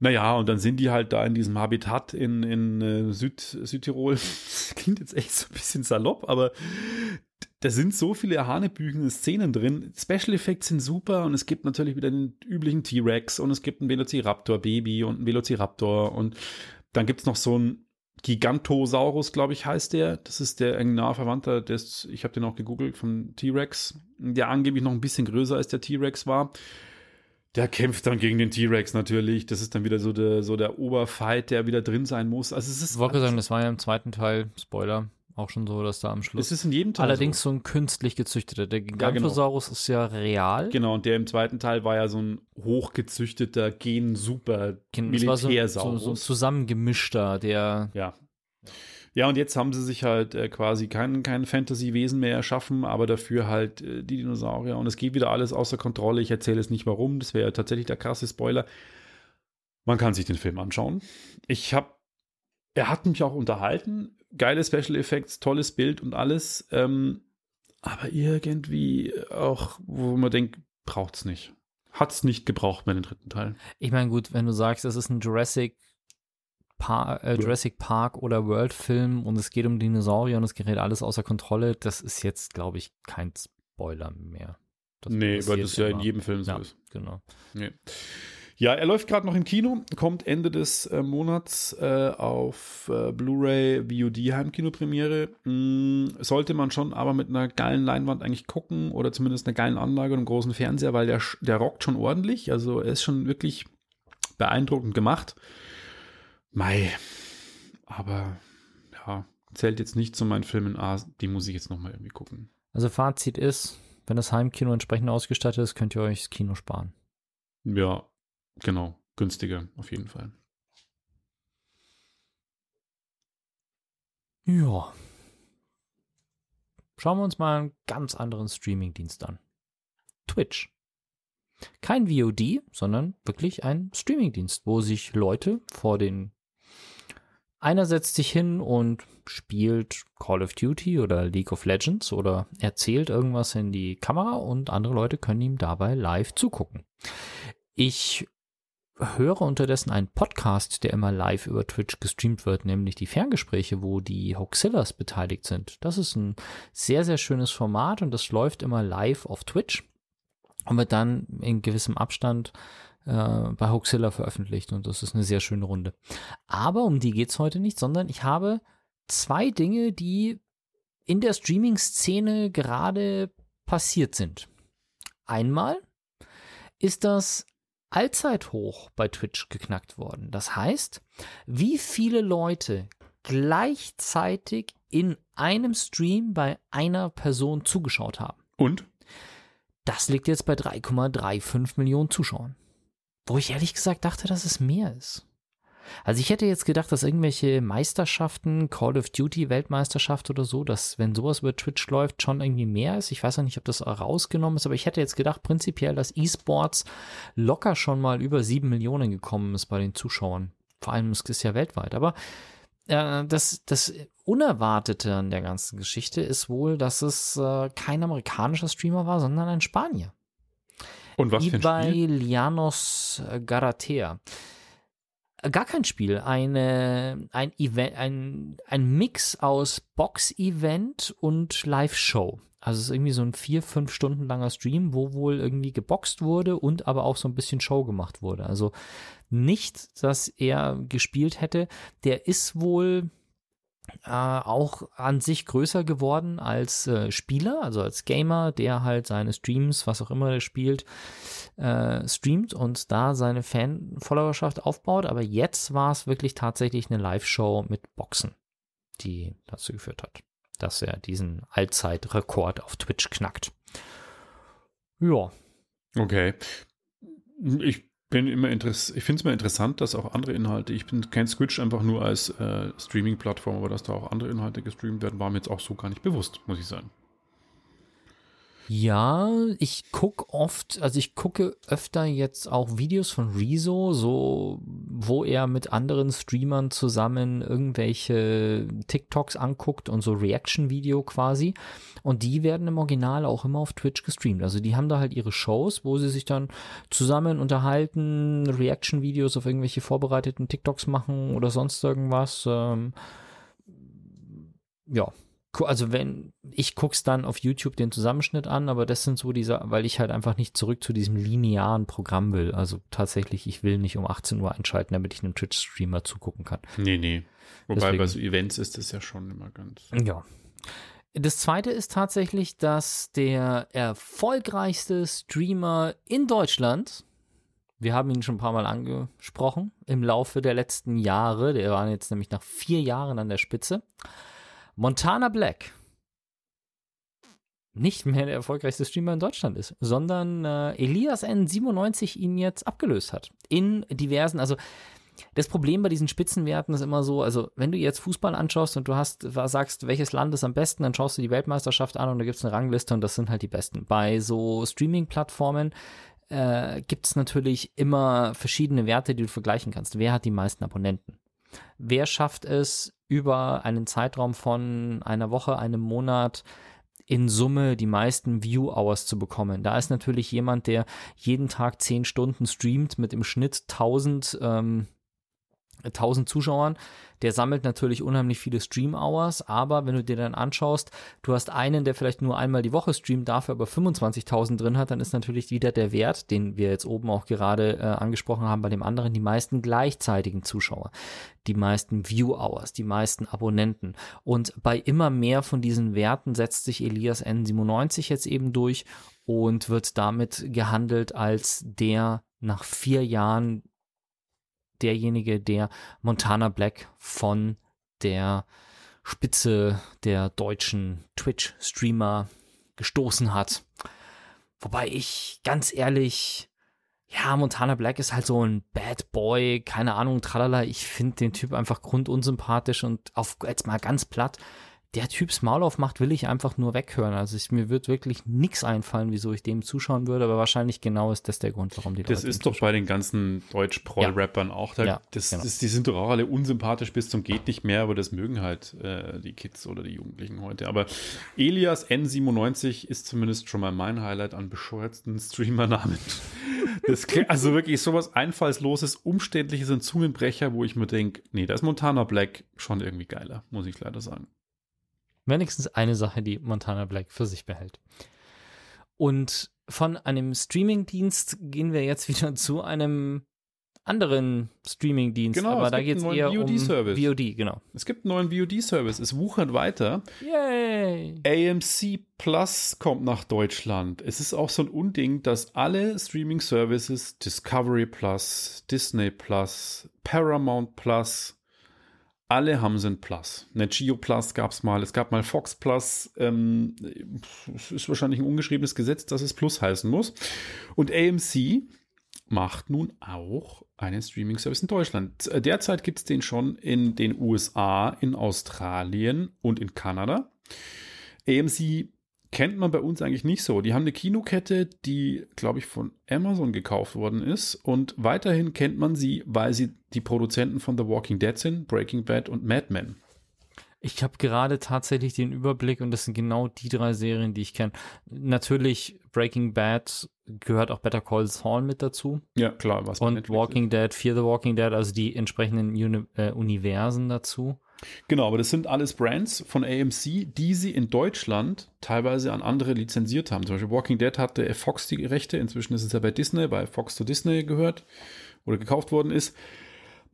Naja, und dann sind die halt da in diesem Habitat in, in äh, Süd, Südtirol. Klingt jetzt echt so ein bisschen salopp, aber da sind so viele hanebüchene Szenen drin. Special Effects sind super und es gibt natürlich wieder den üblichen T-Rex und es gibt ein Velociraptor-Baby und ein Velociraptor und dann gibt es noch so ein Gigantosaurus, glaube ich, heißt der. Das ist der eng nah Verwandter des, ich habe den auch gegoogelt, vom T-Rex, der angeblich noch ein bisschen größer als der T-Rex war. Der kämpft dann gegen den T-Rex natürlich. Das ist dann wieder so der, so der Oberfight, der wieder drin sein muss. Also es ist, Ich wollte sagen, das war ja im zweiten Teil, Spoiler, auch schon so, dass da am Schluss. es ist in jedem Teil Allerdings so. so ein künstlich gezüchteter. Der genau. Gigantosaurus ist ja real. Genau, und der im zweiten Teil war ja so ein hochgezüchteter, gen-super war so, so, Militärsaurus. so ein zusammengemischter, der Ja. Ja, und jetzt haben sie sich halt äh, quasi kein, kein Fantasy-Wesen mehr erschaffen, aber dafür halt äh, die Dinosaurier. Und es geht wieder alles außer Kontrolle. Ich erzähle es nicht warum. Das wäre tatsächlich der krasse Spoiler. Man kann sich den Film anschauen. Ich habe, er hat mich auch unterhalten. Geile Special Effects, tolles Bild und alles. Ähm, aber irgendwie auch, wo man denkt, braucht's nicht. Hat's nicht gebraucht bei den dritten Teil. Ich meine, gut, wenn du sagst, es ist ein Jurassic, Par äh, Jurassic Park oder World-Film und es geht um Dinosaurier und es gerät alles außer Kontrolle, das ist jetzt, glaube ich, kein Spoiler mehr. Das nee, weil das ja in immer. jedem Film so Ja, ist. genau. Nee. Ja, er läuft gerade noch im Kino, kommt Ende des äh, Monats äh, auf äh, Blu-ray VOD Heimkinopremiere. Mm, sollte man schon aber mit einer geilen Leinwand eigentlich gucken oder zumindest einer geilen Anlage und einem großen Fernseher, weil der, der rockt schon ordentlich. Also er ist schon wirklich beeindruckend gemacht. Mei, aber ja, zählt jetzt nicht zu meinen Filmen. Ah, die muss ich jetzt nochmal irgendwie gucken. Also Fazit ist, wenn das Heimkino entsprechend ausgestattet ist, könnt ihr euch das Kino sparen. Ja, genau, günstiger auf jeden Fall. Ja. Schauen wir uns mal einen ganz anderen Streamingdienst an. Twitch. Kein VOD, sondern wirklich ein Streamingdienst, wo sich Leute vor den einer setzt sich hin und spielt Call of Duty oder League of Legends oder erzählt irgendwas in die Kamera und andere Leute können ihm dabei live zugucken. Ich höre unterdessen einen Podcast, der immer live über Twitch gestreamt wird, nämlich die Ferngespräche, wo die Hoaxillas beteiligt sind. Das ist ein sehr, sehr schönes Format und das läuft immer live auf Twitch und wird dann in gewissem Abstand äh, bei Hoaxilla veröffentlicht und das ist eine sehr schöne Runde. Aber um die geht's heute nicht, sondern ich habe zwei Dinge, die in der Streaming-Szene gerade passiert sind. Einmal ist das Allzeithoch bei Twitch geknackt worden. Das heißt, wie viele Leute gleichzeitig in einem Stream bei einer Person zugeschaut haben. Und? Das liegt jetzt bei 3,35 Millionen Zuschauern. Wo ich ehrlich gesagt dachte, dass es mehr ist. Also ich hätte jetzt gedacht, dass irgendwelche Meisterschaften, Call of Duty Weltmeisterschaft oder so, dass wenn sowas über Twitch läuft, schon irgendwie mehr ist. Ich weiß auch nicht, ob das rausgenommen ist, aber ich hätte jetzt gedacht, prinzipiell, dass E-Sports locker schon mal über sieben Millionen gekommen ist bei den Zuschauern. Vor allem, es ist ja weltweit. Aber äh, das, das Unerwartete an der ganzen Geschichte ist wohl, dass es äh, kein amerikanischer Streamer war, sondern ein Spanier. Und was für ein Spiel? Gar kein Spiel, eine, ein, Event, ein, ein Mix aus Box-Event und Live-Show. Also es ist irgendwie so ein vier, fünf Stunden langer Stream, wo wohl irgendwie geboxt wurde und aber auch so ein bisschen Show gemacht wurde. Also nicht, dass er gespielt hätte. Der ist wohl äh, auch an sich größer geworden als äh, Spieler, also als Gamer, der halt seine Streams, was auch immer er spielt, äh, streamt und da seine Fan-Followerschaft aufbaut. Aber jetzt war es wirklich tatsächlich eine Live-Show mit Boxen, die dazu geführt hat dass er diesen Allzeitrekord auf Twitch knackt. Ja. Okay. Ich bin immer interess ich finde es immer interessant, dass auch andere Inhalte, ich bin kein Switch einfach nur als äh, Streaming-Plattform, aber dass da auch andere Inhalte gestreamt werden, war mir jetzt auch so gar nicht bewusst, muss ich sagen. Ja, ich gucke oft, also ich gucke öfter jetzt auch Videos von Rezo, so wo er mit anderen Streamern zusammen irgendwelche TikToks anguckt und so Reaction-Video quasi. Und die werden im Original auch immer auf Twitch gestreamt. Also die haben da halt ihre Shows, wo sie sich dann zusammen unterhalten, Reaction-Videos auf irgendwelche vorbereiteten TikToks machen oder sonst irgendwas. Ähm, ja, also wenn ich guck's dann auf YouTube den Zusammenschnitt an, aber das sind so diese, weil ich halt einfach nicht zurück zu diesem linearen Programm will. Also tatsächlich, ich will nicht um 18 Uhr einschalten, damit ich einem Twitch-Streamer zugucken kann. Nee, nee. Wobei Deswegen, bei so Events ist das ja schon immer ganz. Ja. Das zweite ist tatsächlich, dass der erfolgreichste Streamer in Deutschland, wir haben ihn schon ein paar Mal angesprochen, im Laufe der letzten Jahre, der war jetzt nämlich nach vier Jahren an der Spitze, Montana Black nicht mehr der erfolgreichste Streamer in Deutschland ist, sondern äh, Elias N97 ihn jetzt abgelöst hat. In diversen, also das Problem bei diesen Spitzenwerten ist immer so, also wenn du jetzt Fußball anschaust und du hast, sagst, welches Land ist am besten, dann schaust du die Weltmeisterschaft an und da gibt es eine Rangliste und das sind halt die besten. Bei so Streaming-Plattformen äh, gibt es natürlich immer verschiedene Werte, die du vergleichen kannst. Wer hat die meisten Abonnenten? Wer schafft es, über einen Zeitraum von einer Woche, einem Monat in Summe die meisten View-Hours zu bekommen. Da ist natürlich jemand, der jeden Tag zehn Stunden streamt mit im Schnitt 1000 ähm, 1000 Zuschauern, der sammelt natürlich unheimlich viele Stream-Hours, aber wenn du dir dann anschaust, du hast einen, der vielleicht nur einmal die Woche streamt, dafür aber 25.000 drin hat, dann ist natürlich wieder der Wert, den wir jetzt oben auch gerade äh, angesprochen haben, bei dem anderen die meisten gleichzeitigen Zuschauer, die meisten View-Hours, die meisten Abonnenten. Und bei immer mehr von diesen Werten setzt sich Elias N97 jetzt eben durch und wird damit gehandelt als der nach vier Jahren derjenige, der Montana Black von der Spitze der deutschen Twitch-Streamer gestoßen hat. Wobei ich ganz ehrlich, ja, Montana Black ist halt so ein Bad Boy, keine Ahnung, tralala. Ich finde den Typ einfach grundunsympathisch und auf jetzt mal ganz platt der Typs Maul aufmacht, will ich einfach nur weghören. Also ich, mir wird wirklich nichts einfallen, wieso ich dem zuschauen würde, aber wahrscheinlich genau ist das der Grund, warum die das Leute Das ist doch bei den ganzen Deutsch-Proll-Rappern ja. auch. Da, ja, das, genau. das, die sind doch auch alle unsympathisch bis zum geht nicht mehr, aber das mögen halt äh, die Kids oder die Jugendlichen heute. Aber Elias N97 ist zumindest schon mal mein Highlight an bescheuertsten Streamer-Namen. Also wirklich sowas Einfallsloses, Umständliches und Zungenbrecher, wo ich mir denke, nee, da ist Montana Black schon irgendwie geiler, muss ich leider sagen wenigstens eine Sache, die Montana Black für sich behält. Und von einem Streamingdienst gehen wir jetzt wieder zu einem anderen Streaming-Dienst, Genau, aber da gibt geht es einen eher neuen um VOD-Service. VOD, genau. Es gibt einen neuen VOD-Service. Es wuchert weiter. Yay! AMC Plus kommt nach Deutschland. Es ist auch so ein Unding, dass alle Streaming-Services, Discovery Plus, Disney Plus, Paramount Plus, alle haben ein Plus. Neo Plus gab es mal, es gab mal Fox Plus. Ähm, es ist wahrscheinlich ein ungeschriebenes Gesetz, dass es Plus heißen muss. Und AMC macht nun auch einen Streaming-Service in Deutschland. Derzeit gibt es den schon in den USA, in Australien und in Kanada. AMC kennt man bei uns eigentlich nicht so. Die haben eine Kinokette, die, glaube ich, von Amazon gekauft worden ist. Und weiterhin kennt man sie, weil sie die Produzenten von The Walking Dead sind, Breaking Bad und Mad Men. Ich habe gerade tatsächlich den Überblick und das sind genau die drei Serien, die ich kenne. Natürlich Breaking Bad gehört auch Better Call Saul mit dazu Ja, klar. Was und Walking Dead, Fear the Walking Dead, also die entsprechenden Uni äh, Universen dazu. Genau, aber das sind alles Brands von AMC, die sie in Deutschland teilweise an andere lizenziert haben. Zum Beispiel Walking Dead hatte Fox die Rechte, inzwischen ist es ja bei Disney, bei Fox zu Disney gehört oder gekauft worden ist.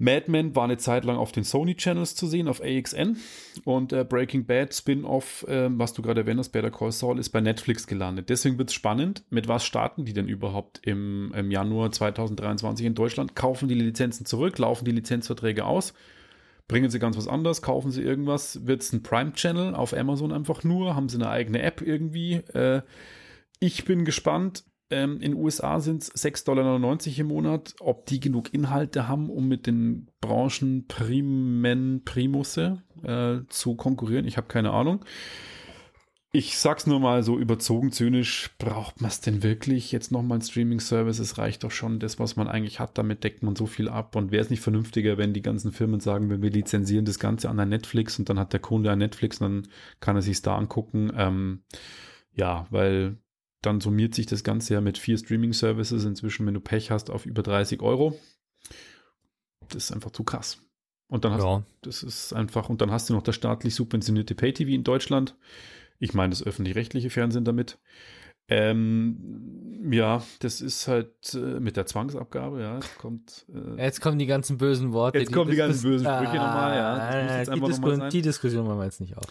Mad Men war eine Zeit lang auf den Sony Channels zu sehen, auf AXN. Und äh, Breaking Bad Spin-off, äh, was du gerade erwähnt hast, Better Call Saul, ist bei Netflix gelandet. Deswegen wird es spannend, mit was starten die denn überhaupt im, im Januar 2023 in Deutschland? Kaufen die Lizenzen zurück, laufen die Lizenzverträge aus? Bringen sie ganz was anderes? Kaufen sie irgendwas? Wird es ein Prime-Channel auf Amazon einfach nur? Haben sie eine eigene App irgendwie? Äh, ich bin gespannt. Ähm, in USA sind es 6,99 Dollar im Monat. Ob die genug Inhalte haben, um mit den Branchenprimen Primusse äh, zu konkurrieren, ich habe keine Ahnung. Ich sag's nur mal so überzogen zynisch, braucht man es denn wirklich jetzt nochmal ein Streaming-Service? Es reicht doch schon das, was man eigentlich hat, damit deckt man so viel ab. Und wäre es nicht vernünftiger, wenn die ganzen Firmen sagen, wenn wir lizenzieren das Ganze an ein Netflix und dann hat der Kunde ein Netflix und dann kann er sich da angucken. Ähm, ja, weil dann summiert sich das Ganze ja mit vier Streaming-Services inzwischen, wenn du Pech hast, auf über 30 Euro. Das ist einfach zu krass. Und dann hast Ja. das ist einfach, und dann hast du noch das staatlich subventionierte Pay-TV in Deutschland. Ich meine das öffentlich-rechtliche Fernsehen damit. Ähm, ja, das ist halt äh, mit der Zwangsabgabe, ja, jetzt kommt. Äh, Jetzt kommen die ganzen bösen Worte. Jetzt kommen die ganzen bösen Sprüche nochmal, ja. Die, Disku sein. die Diskussion machen wir jetzt nicht auf.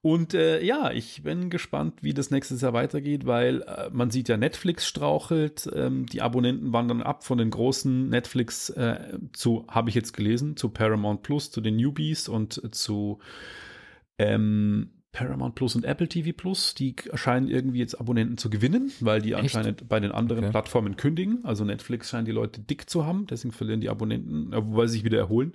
Und äh, ja, ich bin gespannt, wie das nächstes Jahr weitergeht, weil äh, man sieht ja, Netflix strauchelt, ähm, die Abonnenten wandern ab von den großen Netflix äh, zu, habe ich jetzt gelesen, zu Paramount Plus, zu den Newbies und äh, zu ähm, Paramount Plus und Apple TV Plus. Die scheinen irgendwie jetzt Abonnenten zu gewinnen, weil die Echt? anscheinend bei den anderen Okay. Plattformen kündigen. Also Netflix scheinen die Leute dick zu haben, deswegen verlieren die Abonnenten, äh, wobei sie sich wieder erholen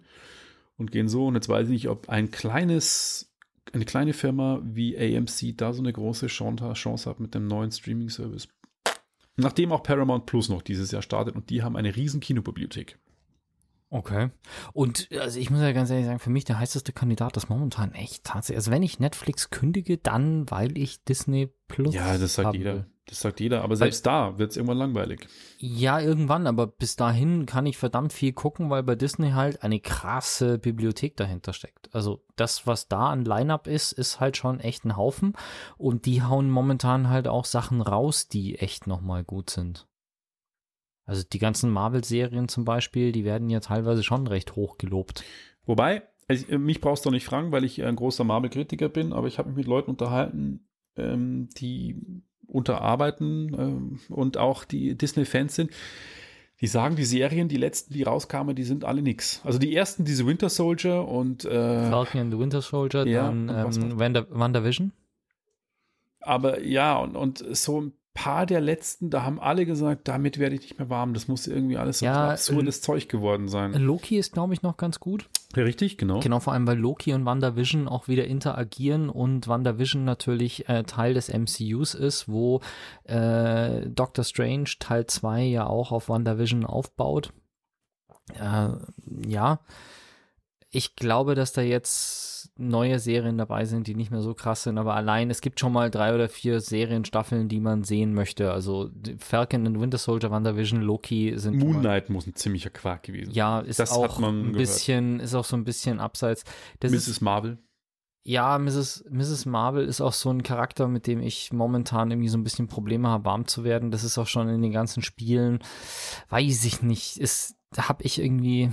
und gehen so. Und jetzt weiß ich nicht, ob ein kleines, eine kleine Firma wie AMC da so eine große Chance Chance hat mit dem neuen Streaming-Service. Nachdem auch Paramount Plus noch dieses Jahr startet und die haben eine riesen Kinobibliothek. Okay. Und also ich muss ja ganz ehrlich sagen, für mich der heißeste Kandidat ist momentan echt tatsächlich. Also wenn ich Netflix kündige, dann weil ich Disney Plus. Ja, das sagt haben jeder. Das sagt jeder. Aber selbst da wird es irgendwann langweilig. Ja, irgendwann, aber bis dahin kann ich verdammt viel gucken, weil bei Disney halt eine krasse Bibliothek dahinter steckt. Also das, was da an Line-Up ist, ist halt schon echt ein Haufen. Und die hauen momentan halt auch Sachen raus, die echt nochmal gut sind. Also die ganzen Marvel-Serien zum Beispiel, die werden ja teilweise schon recht hoch gelobt. Wobei, ich, äh, mich brauchst du nicht fragen, weil ich ein großer Marvel-Kritiker bin, aber ich habe mich mit Leuten unterhalten, ähm, die unterarbeiten ähm, und auch die Disney-Fans sind. Die sagen, die Serien, die letzten, die rauskamen, die sind alle nix. Also die ersten, diese Winter Soldier und äh, Falcon and the Winter Soldier, ja, dann ähm, Wanda, WandaVision. aber ja, und, und so ein paar der letzten, da haben alle gesagt, damit werde ich nicht mehr warm. Das muss irgendwie alles so Ja, absurdes Zeug geworden sein. Loki ist, glaube ich, noch ganz gut. Ja, richtig, genau. Genau, vor allem, weil Loki und WandaVision auch wieder interagieren und WandaVision natürlich äh, Teil des MCUs ist, wo äh, Doctor Strange Teil 2 ja auch auf WandaVision aufbaut. Äh, ja, ich glaube, dass da jetzt neue Serien dabei sind, die nicht mehr so krass sind, aber allein, es gibt schon mal drei oder vier Serienstaffeln, die man sehen möchte. Also Falcon and Winter Soldier, WandaVision, Loki sind Moon Knight muss ein ziemlicher Quark gewesen sein. ja, ist Das auch ein gehört. bisschen, ist auch so ein bisschen abseits. Das ist, Mrs. Marvel. ja, Mrs. Mrs. Marvel ist auch so ein Charakter, mit dem ich momentan irgendwie so ein bisschen Probleme habe, warm zu werden. Das ist auch schon in den ganzen Spielen, weiß ich nicht, ist habe ich irgendwie,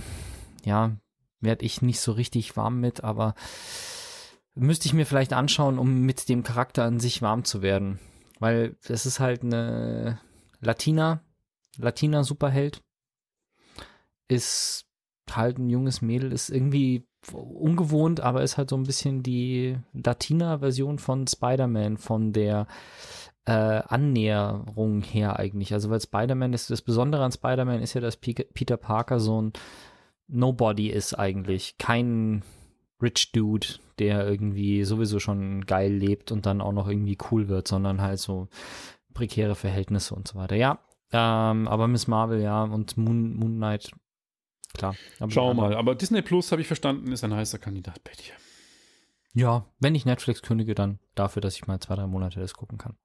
ja, werde ich nicht so richtig warm mit, aber müsste ich mir vielleicht anschauen, um mit dem Charakter an sich warm zu werden. Weil es ist halt eine Latina, Latina-Superheld. Ist halt ein junges Mädel, ist irgendwie ungewohnt, aber ist halt so ein bisschen die Latina-Version von Spider-Man, von der äh, Annäherung her eigentlich. Also weil Spider-Man ist, das Besondere an Spider-Man ist ja, dass Peter Parker so ein Nobody ist eigentlich. Kein Rich Dude, der irgendwie sowieso schon geil lebt und dann auch noch irgendwie cool wird, sondern halt so prekäre Verhältnisse und so weiter. Ja, ähm, aber Miss Marvel, ja, und Moon, Moon Knight, klar. Schau mal, aber Disney Plus, habe ich verstanden, ist ein heißer Kandidat bei dir. Ja, wenn ich Netflix kündige, dann dafür, dass ich mal zwei, drei Monate das gucken kann.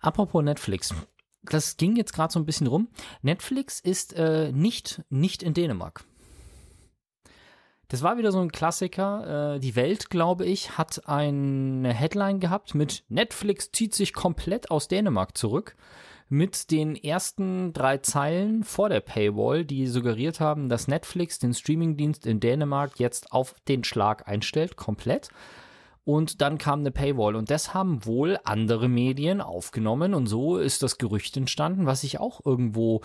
Apropos Netflix. Das ging jetzt gerade so ein bisschen rum. Netflix ist äh, nicht, nicht in Dänemark. Das war wieder so ein Klassiker. Äh, die Welt, glaube ich, hat eine Headline gehabt mit Netflix zieht sich komplett aus Dänemark zurück. Mit den ersten drei Zeilen vor der Paywall, die suggeriert haben, dass Netflix den Streamingdienst in Dänemark jetzt auf den Schlag einstellt, komplett. Und dann kam eine Paywall und das haben wohl andere Medien aufgenommen und so ist das Gerücht entstanden, was ich auch irgendwo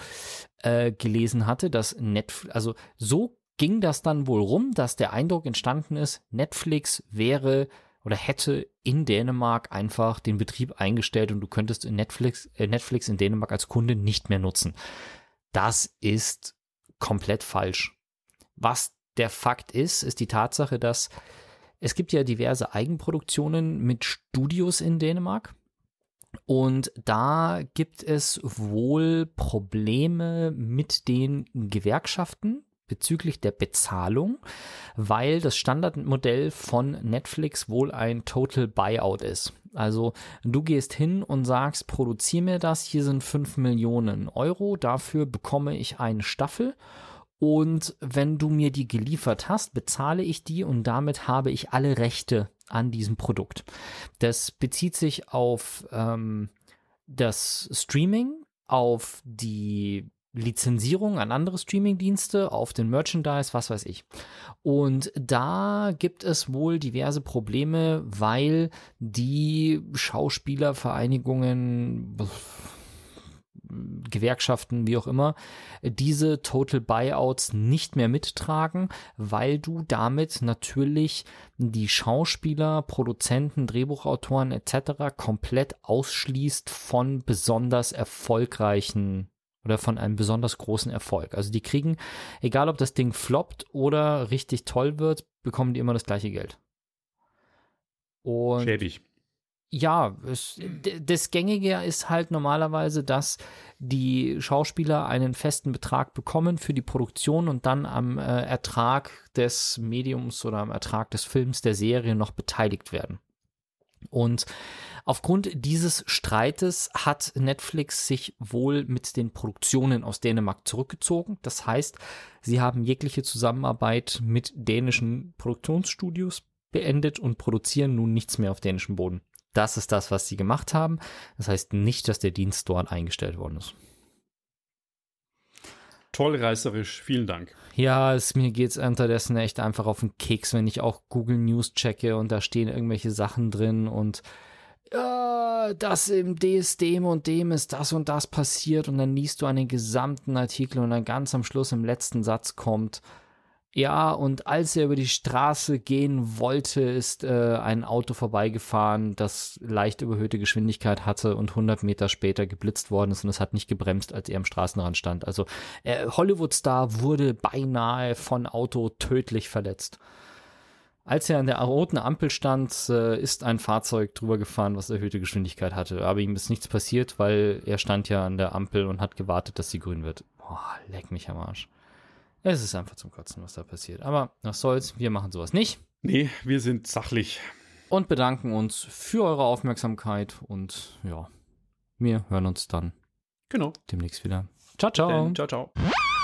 äh, gelesen hatte, dass Netflix, also so ging das dann wohl rum, dass der Eindruck entstanden ist, Netflix wäre oder hätte in Dänemark einfach den Betrieb eingestellt und du könntest Netflix, äh Netflix in Dänemark als Kunde nicht mehr nutzen. Das ist komplett falsch. Was der Fakt ist, ist die Tatsache, dass es gibt ja diverse Eigenproduktionen mit Studios in Dänemark. Und da gibt es wohl Probleme mit den Gewerkschaften, bezüglich der Bezahlung, weil das Standardmodell von Netflix wohl ein Total Buyout ist. Also du gehst hin und sagst, produziere mir das, hier sind 5 Millionen Euro, dafür bekomme ich eine Staffel und wenn du mir die geliefert hast, bezahle ich die und damit habe ich alle Rechte an diesem Produkt. Das bezieht sich auf ähm, das Streaming, auf die Lizenzierung an andere Streamingdienste, auf den Merchandise, was weiß ich. Und da gibt es wohl diverse Probleme, weil die Schauspielervereinigungen, Gewerkschaften, wie auch immer, diese Total Buyouts nicht mehr mittragen, weil du damit natürlich die Schauspieler, Produzenten, Drehbuchautoren etc. komplett ausschließt von besonders erfolgreichen oder von einem besonders großen Erfolg. Also die kriegen, egal ob das Ding floppt oder richtig toll wird, bekommen die immer das gleiche Geld. Und Schäbig. Ja, es, das Gängige ist halt normalerweise, dass die Schauspieler einen festen Betrag bekommen für die Produktion und dann am äh, Ertrag des Mediums oder am Ertrag des Films, der Serie noch beteiligt werden. Und Aufgrund dieses Streites hat Netflix sich wohl mit den Produktionen aus Dänemark zurückgezogen. Das heißt, sie haben jegliche Zusammenarbeit mit dänischen Produktionsstudios beendet und produzieren nun nichts mehr auf dänischem Boden. Das ist das, was sie gemacht haben. Das heißt nicht, dass der Dienst dort eingestellt worden ist. Toll reißerisch, vielen Dank. Ja, es, mir es unterdessen echt einfach auf den Keks, wenn ich auch Google News checke und da stehen irgendwelche Sachen drin und äh, das im DS dem und dem ist das und das passiert und dann liest du einen gesamten Artikel und dann ganz am Schluss im letzten Satz kommt, ja, und als er über die Straße gehen wollte, ist äh, ein Auto vorbeigefahren, das leicht überhöhte Geschwindigkeit hatte und 100 Meter später geblitzt worden ist und es hat nicht gebremst, als er am Straßenrand stand. Also äh, Hollywood-Star wurde beinahe von Auto tödlich verletzt. Als er an der roten Ampel stand, äh, ist ein Fahrzeug drüber gefahren, was erhöhte Geschwindigkeit hatte. Aber ihm ist nichts passiert, weil er stand ja an der Ampel und hat gewartet, dass sie grün wird. Boah, leck mich am Arsch. Es ist einfach zum Kotzen, was da passiert. Aber was soll's, wir machen sowas nicht. Nee, wir sind sachlich. Und bedanken uns für eure Aufmerksamkeit und ja, wir hören uns dann genau demnächst wieder. Ciao, ciao. Ciao, ciao.